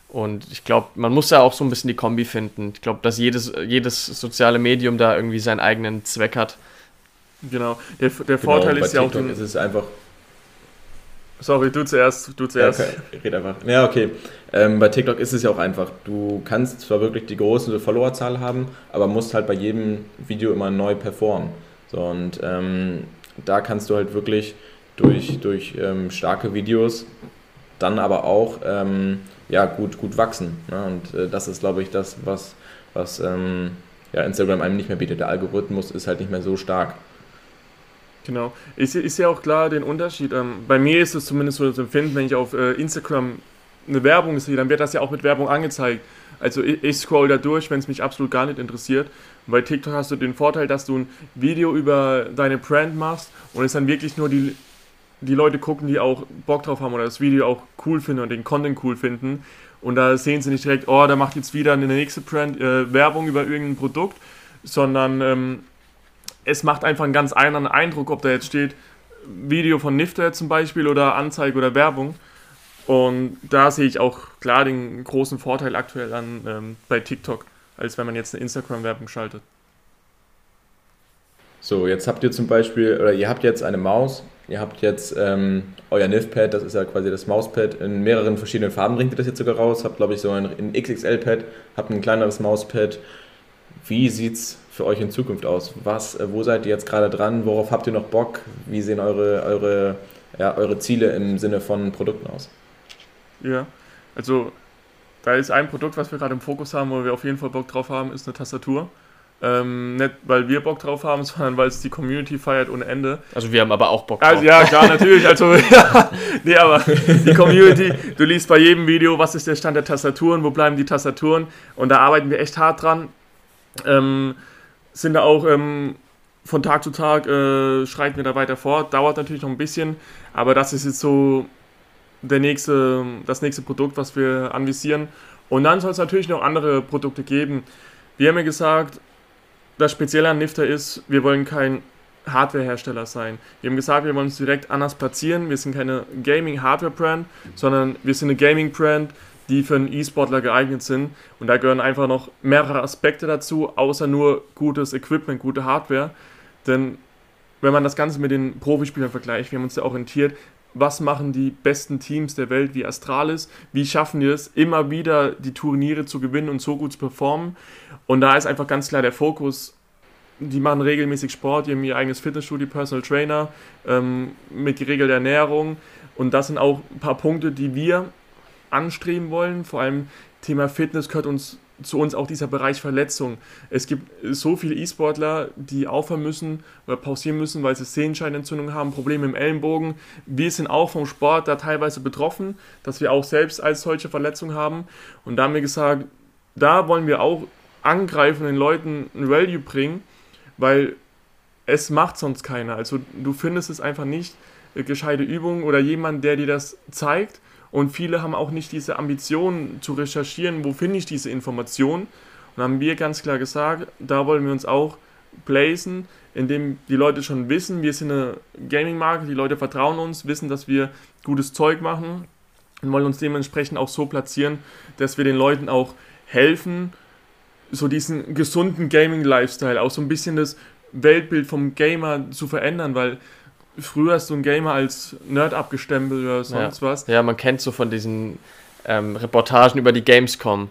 Und ich glaube, man muss ja auch so ein bisschen die Kombi finden. Ich glaube, dass jedes, jedes soziale Medium da irgendwie seinen eigenen Zweck hat. Genau. Der, der genau, Vorteil ist ja auch. Den, ist es einfach. Sorry, du zuerst. Du zuerst. Okay. Red einfach. Ja, okay. Ähm, bei TikTok ist es ja auch einfach. Du kannst zwar wirklich die große Followerzahl haben, aber musst halt bei jedem Video immer neu performen. So, und ähm, da kannst du halt wirklich durch, durch ähm, starke Videos dann aber auch ähm, ja, gut, gut wachsen. Ne? Und äh, das ist, glaube ich, das, was, was ähm, ja, Instagram einem nicht mehr bietet. Der Algorithmus ist halt nicht mehr so stark. Genau. Ich, ich sehe auch klar den Unterschied. Ähm, bei mir ist es zumindest so zu empfinden, wenn ich auf äh, Instagram eine Werbung sehe, dann wird das ja auch mit Werbung angezeigt. Also ich, ich scroll da durch, wenn es mich absolut gar nicht interessiert. Und bei TikTok hast du den Vorteil, dass du ein Video über deine Brand machst und es dann wirklich nur die die Leute gucken, die auch Bock drauf haben oder das Video auch cool finden und den Content cool finden. Und da sehen sie nicht direkt, oh, da macht jetzt wieder eine nächste Brand äh, Werbung über irgendein Produkt, sondern ähm, es macht einfach einen ganz anderen Eindruck, ob da jetzt steht Video von Nifter zum Beispiel oder Anzeige oder Werbung. Und da sehe ich auch klar den großen Vorteil aktuell an ähm, bei TikTok, als wenn man jetzt eine Instagram-Werbung schaltet. So, jetzt habt ihr zum Beispiel, oder ihr habt jetzt eine Maus, ihr habt jetzt ähm, euer NIF-Pad, das ist ja quasi das Mauspad, in mehreren verschiedenen Farben bringt ihr das jetzt sogar raus, habt glaube ich so ein, ein XXL-Pad, habt ein kleineres Mauspad. Wie sieht es für euch in Zukunft aus? Was, äh, wo seid ihr jetzt gerade dran? Worauf habt ihr noch Bock? Wie sehen eure, eure, ja, eure Ziele im Sinne von Produkten aus? Ja, also da ist ein Produkt, was wir gerade im Fokus haben, wo wir auf jeden Fall Bock drauf haben, ist eine Tastatur. Ähm, nicht, weil wir Bock drauf haben, sondern weil es die Community feiert ohne Ende. Also wir haben aber auch Bock drauf. Also, ja, klar, natürlich. Also, ja, nee, aber die Community, du liest bei jedem Video, was ist der Stand der Tastaturen, wo bleiben die Tastaturen und da arbeiten wir echt hart dran. Ähm, sind da auch ähm, von Tag zu Tag, äh, schreiten wir da weiter fort. Dauert natürlich noch ein bisschen, aber das ist jetzt so der nächste, das nächste Produkt, was wir anvisieren. Und dann soll es natürlich noch andere Produkte geben. Wir haben ja gesagt, das Spezielle an Nifter ist, wir wollen kein Hardware-Hersteller sein. Wir haben gesagt, wir wollen uns direkt anders platzieren. Wir sind keine Gaming-Hardware-Brand, sondern wir sind eine Gaming-Brand, die für einen E-Sportler geeignet sind. Und da gehören einfach noch mehrere Aspekte dazu, außer nur gutes Equipment, gute Hardware. Denn wenn man das Ganze mit den Profispielern vergleicht, wir haben uns ja orientiert, was machen die besten Teams der Welt wie Astralis, wie schaffen die es, immer wieder die Turniere zu gewinnen und so gut zu performen. Und da ist einfach ganz klar der Fokus, die machen regelmäßig Sport, die haben ihr eigenes Fitnessstudio, Personal Trainer ähm, mit geregelter Ernährung. Und das sind auch ein paar Punkte, die wir anstreben wollen. Vor allem Thema Fitness gehört uns zu uns auch dieser Bereich Verletzung. Es gibt so viele E-Sportler, die aufhören müssen oder pausieren müssen, weil sie Sehenscheinentzündung haben, Probleme im Ellenbogen. Wir sind auch vom Sport da teilweise betroffen, dass wir auch selbst als solche Verletzungen haben. Und da haben wir gesagt, da wollen wir auch angreifen, den Leuten ein Value bringen, weil es macht sonst keiner. Also du findest es einfach nicht, äh, gescheite Übungen oder jemand, der dir das zeigt und viele haben auch nicht diese Ambition zu recherchieren, wo finde ich diese Informationen. Und haben wir ganz klar gesagt, da wollen wir uns auch placen, indem die Leute schon wissen, wir sind eine Gaming-Marke, die Leute vertrauen uns, wissen, dass wir gutes Zeug machen und wollen uns dementsprechend auch so platzieren, dass wir den Leuten auch helfen, so diesen gesunden Gaming-Lifestyle, auch so ein bisschen das Weltbild vom Gamer zu verändern, weil früher hast du einen Gamer als Nerd abgestempelt oder sonst ja. was. Ja, man kennt so von diesen ähm, Reportagen über die Gamescom.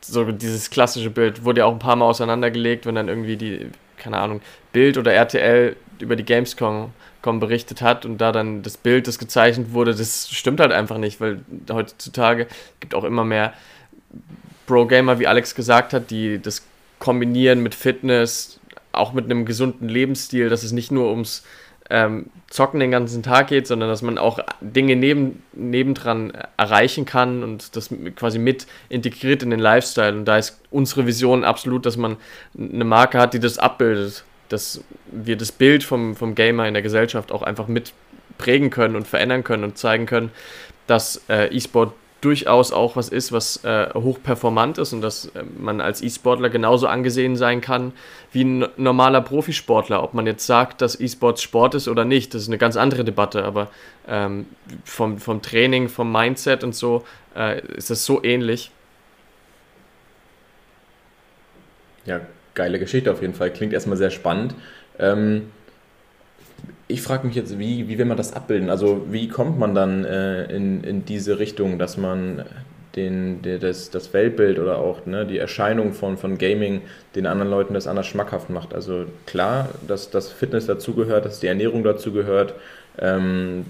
So dieses klassische Bild wurde ja auch ein paar Mal auseinandergelegt, wenn dann irgendwie die, keine Ahnung, Bild oder RTL über die Gamescom berichtet hat und da dann das Bild, das gezeichnet wurde, das stimmt halt einfach nicht, weil heutzutage gibt auch immer mehr Pro-Gamer, wie Alex gesagt hat, die das kombinieren mit Fitness, auch mit einem gesunden Lebensstil, dass es nicht nur ums ähm, Zocken den ganzen Tag geht, sondern dass man auch Dinge neben, nebendran erreichen kann und das quasi mit integriert in den Lifestyle. Und da ist unsere Vision absolut, dass man eine Marke hat, die das abbildet, dass wir das Bild vom, vom Gamer in der Gesellschaft auch einfach mit prägen können und verändern können und zeigen können, dass äh, E-Sport durchaus auch was ist, was äh, hochperformant ist und dass äh, man als E-Sportler genauso angesehen sein kann wie ein normaler Profisportler. Ob man jetzt sagt, dass E-Sports Sport ist oder nicht, das ist eine ganz andere Debatte, aber ähm, vom, vom Training, vom Mindset und so äh, ist das so ähnlich. Ja, geile Geschichte auf jeden Fall. Klingt erstmal sehr spannend. Ähm, ich frage mich jetzt, wie, wie will man das abbilden? Also wie kommt man dann äh, in, in diese Richtung, dass man den, der, das, das Weltbild oder auch ne, die Erscheinung von, von Gaming den anderen Leuten das anders schmackhaft macht? Also klar, dass das Fitness dazugehört, dass die Ernährung dazugehört, ähm,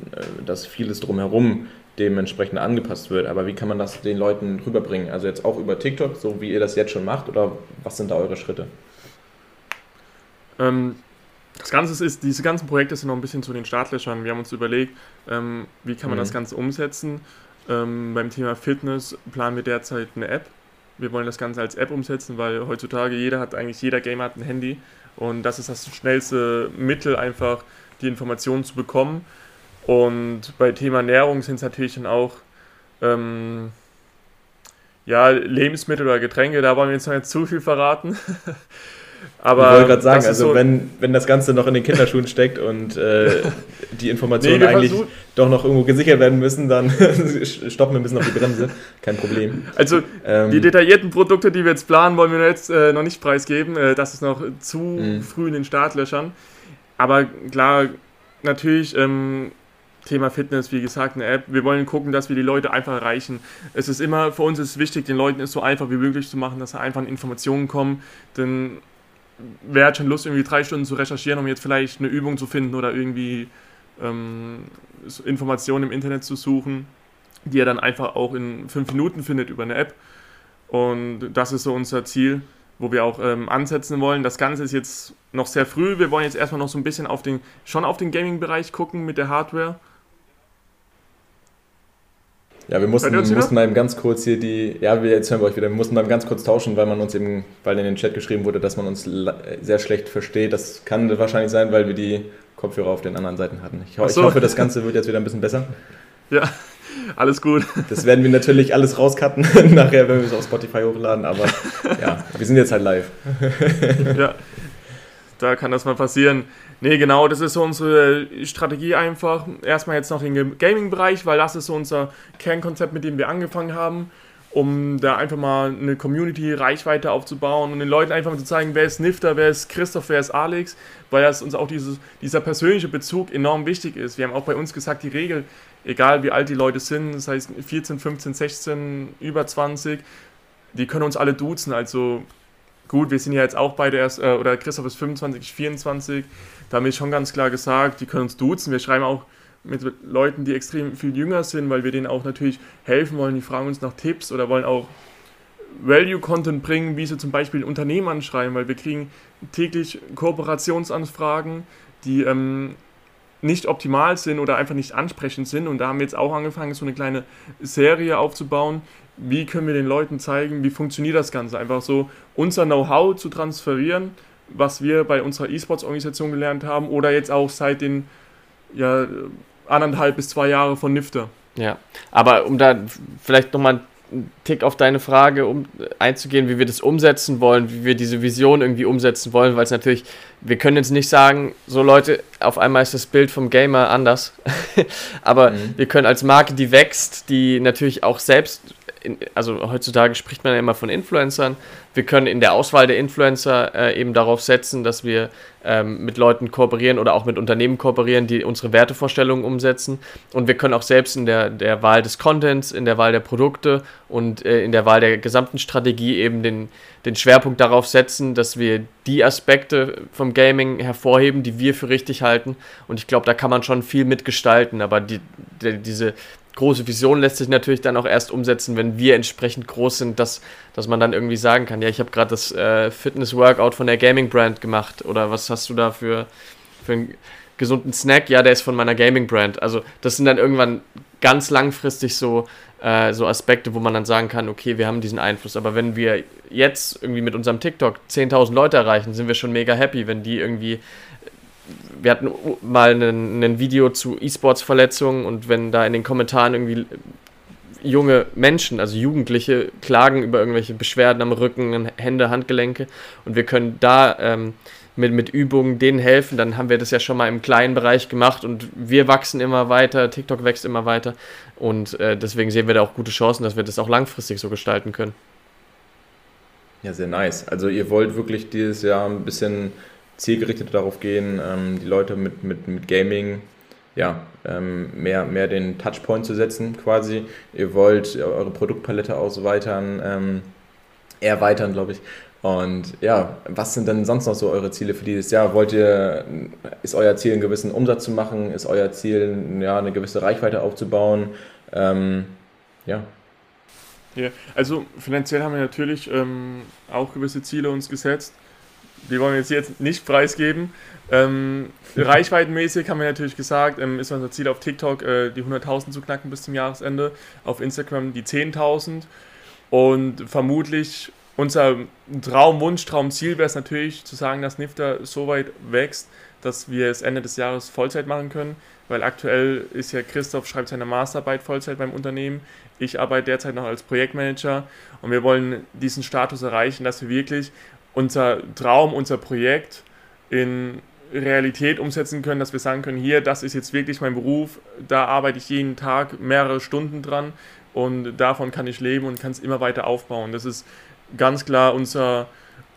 dass vieles drumherum dementsprechend angepasst wird. Aber wie kann man das den Leuten rüberbringen? Also jetzt auch über TikTok, so wie ihr das jetzt schon macht, oder was sind da eure Schritte? Ähm, das Ganze ist, diese ganzen Projekte sind noch ein bisschen zu den Startlöchern. Wir haben uns überlegt, ähm, wie kann man mhm. das Ganze umsetzen. Ähm, beim Thema Fitness planen wir derzeit eine App. Wir wollen das Ganze als App umsetzen, weil heutzutage jeder hat, eigentlich jeder Gamer hat ein Handy. Und das ist das schnellste Mittel, einfach die Informationen zu bekommen. Und bei Thema Ernährung sind es natürlich dann auch ähm, ja, Lebensmittel oder Getränke. Da wollen wir jetzt noch nicht zu viel verraten. Aber ich wollte gerade sagen, also so wenn, wenn das Ganze noch in den Kinderschuhen steckt und äh, die Informationen nee, eigentlich versuchen. doch noch irgendwo gesichert werden müssen, dann stoppen wir ein bisschen auf die Bremse. Kein Problem. Also ähm, die detaillierten Produkte, die wir jetzt planen, wollen wir jetzt äh, noch nicht preisgeben. Äh, das ist noch zu mhm. früh in den Startlöchern. Aber klar, natürlich ähm, Thema Fitness, wie gesagt, eine App. Wir wollen gucken, dass wir die Leute einfach erreichen. Es ist immer, für uns ist wichtig, den Leuten es so einfach wie möglich zu machen, dass sie einfach in Informationen kommen. Denn wer hat schon Lust, irgendwie drei Stunden zu recherchieren, um jetzt vielleicht eine Übung zu finden oder irgendwie ähm, Informationen im Internet zu suchen, die er dann einfach auch in fünf Minuten findet über eine App. Und das ist so unser Ziel, wo wir auch ähm, ansetzen wollen. Das Ganze ist jetzt noch sehr früh. Wir wollen jetzt erstmal noch so ein bisschen auf den, schon auf den Gaming-Bereich gucken mit der Hardware. Ja, wir mussten, mussten mal eben ganz kurz hier die, ja, wir jetzt hören wir euch wieder, wir mussten mal ganz kurz tauschen, weil man uns eben, weil in den Chat geschrieben wurde, dass man uns sehr schlecht versteht. Das kann wahrscheinlich sein, weil wir die Kopfhörer auf den anderen Seiten hatten. Ich, ho so. ich hoffe, das Ganze wird jetzt wieder ein bisschen besser. Ja, alles gut. Das werden wir natürlich alles rauscutten nachher, wenn wir es auf Spotify hochladen, aber ja, wir sind jetzt halt live. ja, da kann das mal passieren. Nee, genau, das ist so unsere Strategie einfach. Erstmal jetzt noch im Gaming-Bereich, weil das ist so unser Kernkonzept, mit dem wir angefangen haben, um da einfach mal eine Community-Reichweite aufzubauen und den Leuten einfach mal zu zeigen, wer ist Nifter, wer ist Christoph, wer ist Alex, weil das uns auch dieses, dieser persönliche Bezug enorm wichtig ist. Wir haben auch bei uns gesagt, die Regel, egal wie alt die Leute sind, das heißt 14, 15, 16, über 20, die können uns alle duzen, also gut, wir sind ja jetzt auch beide erst, äh, oder Christoph ist 25, ich 24, da haben wir schon ganz klar gesagt, die können uns duzen. Wir schreiben auch mit Leuten, die extrem viel jünger sind, weil wir denen auch natürlich helfen wollen. Die fragen uns nach Tipps oder wollen auch Value-Content bringen, wie sie zum Beispiel Unternehmen anschreiben, weil wir kriegen täglich Kooperationsanfragen, die ähm, nicht optimal sind oder einfach nicht ansprechend sind. Und da haben wir jetzt auch angefangen, so eine kleine Serie aufzubauen. Wie können wir den Leuten zeigen, wie funktioniert das Ganze? Einfach so unser Know-how zu transferieren was wir bei unserer E-Sports-Organisation gelernt haben oder jetzt auch seit den ja, anderthalb bis zwei Jahren von Nifter. Ja, aber um da vielleicht nochmal einen Tick auf deine Frage um einzugehen, wie wir das umsetzen wollen, wie wir diese Vision irgendwie umsetzen wollen, weil es natürlich, wir können jetzt nicht sagen, so Leute, auf einmal ist das Bild vom Gamer anders, aber mhm. wir können als Marke, die wächst, die natürlich auch selbst in, also heutzutage spricht man ja immer von Influencern. Wir können in der Auswahl der Influencer äh, eben darauf setzen, dass wir ähm, mit Leuten kooperieren oder auch mit Unternehmen kooperieren, die unsere Wertevorstellungen umsetzen. Und wir können auch selbst in der, der Wahl des Contents, in der Wahl der Produkte und äh, in der Wahl der gesamten Strategie eben den, den Schwerpunkt darauf setzen, dass wir die Aspekte vom Gaming hervorheben, die wir für richtig halten. Und ich glaube, da kann man schon viel mitgestalten. Aber die, die, diese große Vision lässt sich natürlich dann auch erst umsetzen, wenn wir entsprechend groß sind, dass, dass man dann irgendwie sagen kann, ja, ich habe gerade das äh, Fitness-Workout von der Gaming-Brand gemacht oder was hast du da für, für einen gesunden Snack? Ja, der ist von meiner Gaming-Brand. Also das sind dann irgendwann ganz langfristig so, äh, so Aspekte, wo man dann sagen kann, okay, wir haben diesen Einfluss. Aber wenn wir jetzt irgendwie mit unserem TikTok 10.000 Leute erreichen, sind wir schon mega happy, wenn die irgendwie wir hatten mal ein Video zu E-Sports-Verletzungen und wenn da in den Kommentaren irgendwie junge Menschen, also Jugendliche, klagen über irgendwelche Beschwerden am Rücken, Hände, Handgelenke und wir können da ähm, mit, mit Übungen denen helfen, dann haben wir das ja schon mal im kleinen Bereich gemacht und wir wachsen immer weiter, TikTok wächst immer weiter und äh, deswegen sehen wir da auch gute Chancen, dass wir das auch langfristig so gestalten können. Ja, sehr nice. Also ihr wollt wirklich dieses Jahr ein bisschen zielgerichtet darauf gehen, ähm, die Leute mit, mit, mit Gaming ja, ähm, mehr, mehr den Touchpoint zu setzen quasi. Ihr wollt eure Produktpalette ausweitern, ähm, erweitern, glaube ich. Und ja, was sind denn sonst noch so eure Ziele für dieses Jahr? Wollt ihr, ist euer Ziel, einen gewissen Umsatz zu machen? Ist euer Ziel, ja, eine gewisse Reichweite aufzubauen? Ähm, ja. Ja, also finanziell haben wir natürlich ähm, auch gewisse Ziele uns gesetzt. Die wollen wir jetzt, jetzt nicht preisgeben. Ähm, reichweitenmäßig haben wir natürlich gesagt, ähm, ist unser Ziel auf TikTok äh, die 100.000 zu knacken bis zum Jahresende, auf Instagram die 10.000 und vermutlich unser Traum, Wunsch, Traum, Ziel wäre es natürlich zu sagen, dass Nifter so weit wächst, dass wir es Ende des Jahres Vollzeit machen können, weil aktuell ist ja Christoph schreibt seine Masterarbeit Vollzeit beim Unternehmen, ich arbeite derzeit noch als Projektmanager. Und wir wollen diesen Status erreichen, dass wir wirklich unser Traum, unser Projekt in Realität umsetzen können, dass wir sagen können, hier, das ist jetzt wirklich mein Beruf, da arbeite ich jeden Tag mehrere Stunden dran und davon kann ich leben und kann es immer weiter aufbauen. Das ist ganz klar unser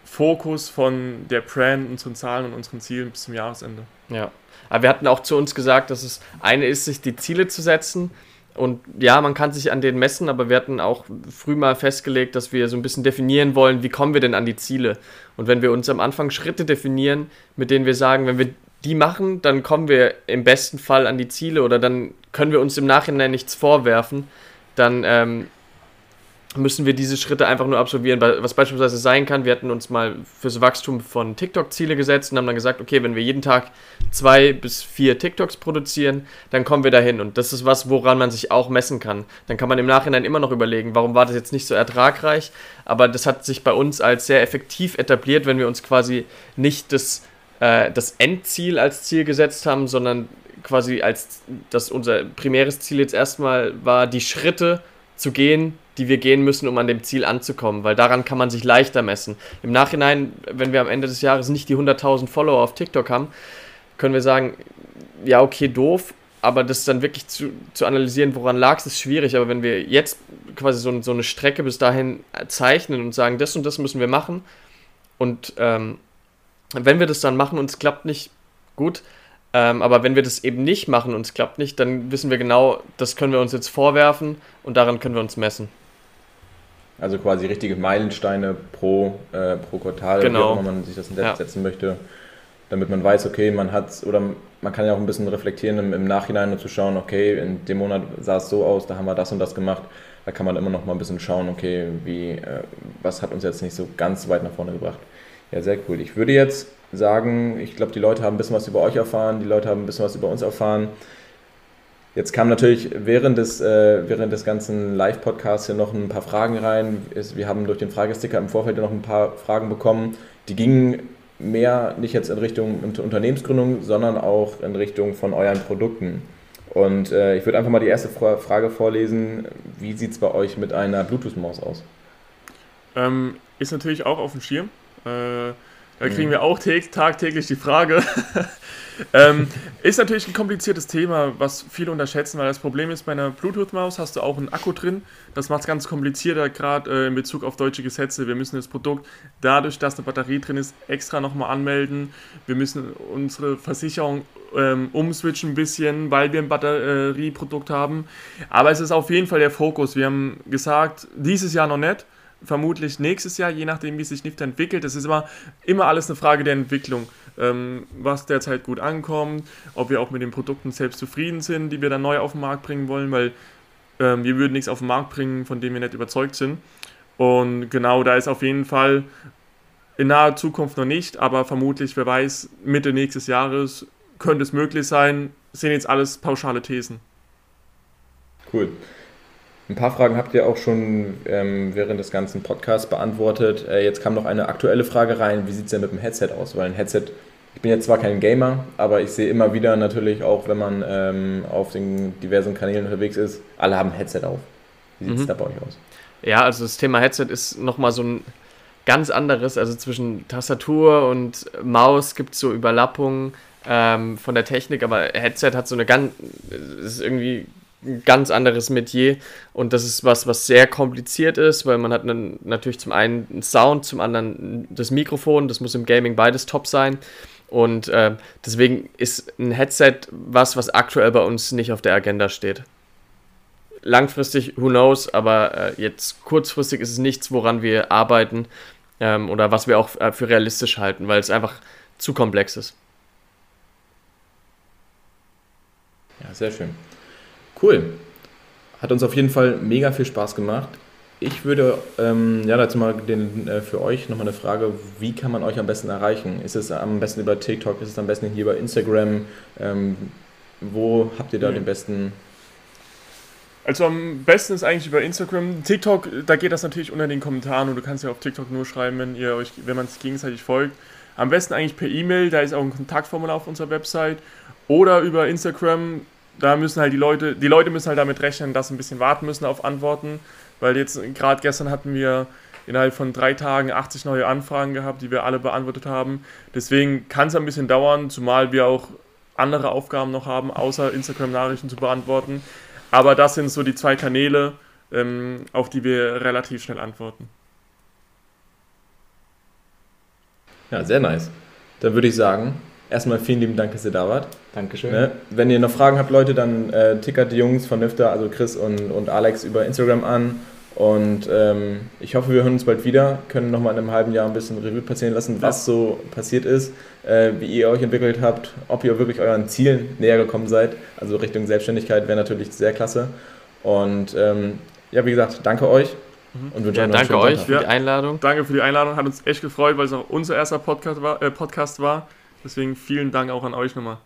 Fokus von der Brand, unseren Zahlen und unseren Zielen bis zum Jahresende. Ja, aber wir hatten auch zu uns gesagt, dass es eine ist, sich die Ziele zu setzen. Und ja, man kann sich an denen messen, aber wir hatten auch früh mal festgelegt, dass wir so ein bisschen definieren wollen, wie kommen wir denn an die Ziele. Und wenn wir uns am Anfang Schritte definieren, mit denen wir sagen, wenn wir die machen, dann kommen wir im besten Fall an die Ziele oder dann können wir uns im Nachhinein nichts vorwerfen, dann ähm, müssen wir diese Schritte einfach nur absolvieren. Was beispielsweise sein kann, wir hatten uns mal fürs Wachstum von TikTok Ziele gesetzt und haben dann gesagt, okay, wenn wir jeden Tag zwei bis vier TikToks produzieren, dann kommen wir dahin. Und das ist was, woran man sich auch messen kann. Dann kann man im Nachhinein immer noch überlegen, warum war das jetzt nicht so ertragreich. Aber das hat sich bei uns als sehr effektiv etabliert, wenn wir uns quasi nicht das, äh, das Endziel als Ziel gesetzt haben, sondern quasi als das unser primäres Ziel jetzt erstmal war, die Schritte zu gehen, die wir gehen müssen, um an dem Ziel anzukommen, weil daran kann man sich leichter messen. Im Nachhinein, wenn wir am Ende des Jahres nicht die 100.000 Follower auf TikTok haben, können wir sagen, ja, okay, doof, aber das dann wirklich zu, zu analysieren, woran lag es, ist schwierig. Aber wenn wir jetzt quasi so, so, eine Strecke bis dahin zeichnen und sagen, das und das müssen wir machen und ähm, wenn wir das dann machen und es klappt nicht, gut, ähm, aber wenn wir das eben nicht machen und es klappt nicht, dann wissen wir genau, das können wir uns jetzt vorwerfen und daran können wir uns messen. Also quasi richtige Meilensteine pro, äh, pro Quartal, genau. wie auch man sich das in ja. setzen möchte, damit man weiß, okay, man hat oder man kann ja auch ein bisschen reflektieren im, im Nachhinein und zu schauen, okay, in dem Monat sah es so aus, da haben wir das und das gemacht. Da kann man immer noch mal ein bisschen schauen, okay, wie, äh, was hat uns jetzt nicht so ganz weit nach vorne gebracht. Ja, sehr cool. Ich würde jetzt sagen, ich glaube, die Leute haben ein bisschen was über euch erfahren, die Leute haben ein bisschen was über uns erfahren. Jetzt kam natürlich während des, äh, während des ganzen Live-Podcasts hier noch ein paar Fragen rein. Wir haben durch den Fragesticker im Vorfeld noch ein paar Fragen bekommen. Die gingen mehr nicht jetzt in Richtung Unternehmensgründung, sondern auch in Richtung von euren Produkten. Und äh, ich würde einfach mal die erste Frage vorlesen. Wie sieht es bei euch mit einer Bluetooth-Maus aus? Ähm, ist natürlich auch auf dem Schirm. Äh, da kriegen mhm. wir auch tagtäglich die Frage. Ähm, ist natürlich ein kompliziertes Thema, was viele unterschätzen, weil das Problem ist, bei einer Bluetooth-Maus hast du auch einen Akku drin. Das macht es ganz komplizierter, gerade äh, in Bezug auf deutsche Gesetze. Wir müssen das Produkt dadurch, dass eine Batterie drin ist, extra nochmal anmelden. Wir müssen unsere Versicherung ähm, umswitchen ein bisschen, weil wir ein Batterieprodukt haben. Aber es ist auf jeden Fall der Fokus. Wir haben gesagt, dieses Jahr noch nicht vermutlich nächstes Jahr, je nachdem, wie sich NIFT entwickelt. Das ist immer, immer alles eine Frage der Entwicklung, ähm, was derzeit gut ankommt, ob wir auch mit den Produkten selbst zufrieden sind, die wir dann neu auf den Markt bringen wollen, weil ähm, wir würden nichts auf den Markt bringen, von dem wir nicht überzeugt sind. Und genau, da ist auf jeden Fall in naher Zukunft noch nicht, aber vermutlich, wer weiß, Mitte nächstes Jahres könnte es möglich sein. Sind jetzt alles pauschale Thesen. Cool. Ein paar Fragen habt ihr auch schon ähm, während des ganzen Podcasts beantwortet. Äh, jetzt kam noch eine aktuelle Frage rein. Wie sieht es denn mit dem Headset aus? Weil ein Headset ich bin jetzt zwar kein Gamer, aber ich sehe immer wieder natürlich auch, wenn man ähm, auf den diversen Kanälen unterwegs ist, alle haben ein Headset auf. Wie sieht es mhm. da bei euch aus? Ja, also das Thema Headset ist nochmal so ein ganz anderes. Also zwischen Tastatur und Maus gibt es so Überlappungen ähm, von der Technik, aber Headset hat so eine ganz, ist irgendwie ein ganz anderes Metier und das ist was, was sehr kompliziert ist, weil man hat einen, natürlich zum einen einen Sound, zum anderen das Mikrofon, das muss im Gaming beides top sein und äh, deswegen ist ein Headset was, was aktuell bei uns nicht auf der Agenda steht. Langfristig, who knows, aber äh, jetzt kurzfristig ist es nichts, woran wir arbeiten ähm, oder was wir auch äh, für realistisch halten, weil es einfach zu komplex ist. Ja, sehr schön. Cool. Hat uns auf jeden Fall mega viel Spaß gemacht. Ich würde ähm, ja dazu mal den, äh, für euch nochmal eine Frage, wie kann man euch am besten erreichen? Ist es am besten über TikTok, ist es am besten hier über Instagram? Ähm, wo habt ihr da mhm. den besten also am besten ist eigentlich über Instagram. TikTok, da geht das natürlich unter den Kommentaren und du kannst ja auf TikTok nur schreiben, wenn ihr euch, wenn man sich gegenseitig folgt. Am besten eigentlich per E-Mail, da ist auch ein Kontaktformular auf unserer Website. Oder über Instagram, da müssen halt die Leute, die Leute müssen halt damit rechnen, dass sie ein bisschen warten müssen auf Antworten. Weil jetzt, gerade gestern hatten wir innerhalb von drei Tagen 80 neue Anfragen gehabt, die wir alle beantwortet haben. Deswegen kann es ein bisschen dauern, zumal wir auch andere Aufgaben noch haben, außer Instagram-Nachrichten zu beantworten. Aber das sind so die zwei Kanäle, ähm, auf die wir relativ schnell antworten. Ja, sehr nice. Dann würde ich sagen, erstmal vielen lieben Dank, dass ihr da wart. Dankeschön. Ne? Wenn ihr noch Fragen habt, Leute, dann äh, tickert die Jungs von Nifter, also Chris und, und Alex, über Instagram an. Und ähm, ich hoffe, wir hören uns bald wieder, können nochmal in einem halben Jahr ein bisschen Revue passieren lassen, was so passiert ist äh, wie ihr euch entwickelt habt, ob ihr wirklich euren Zielen näher gekommen seid. Also Richtung Selbstständigkeit wäre natürlich sehr klasse. Und ähm, ja, wie gesagt, danke euch. Mhm. Und wünsche ja, danke euch für die Einladung. Danke für die Einladung, hat uns echt gefreut, weil es auch unser erster Podcast war. Äh, Podcast war. Deswegen vielen Dank auch an euch nochmal.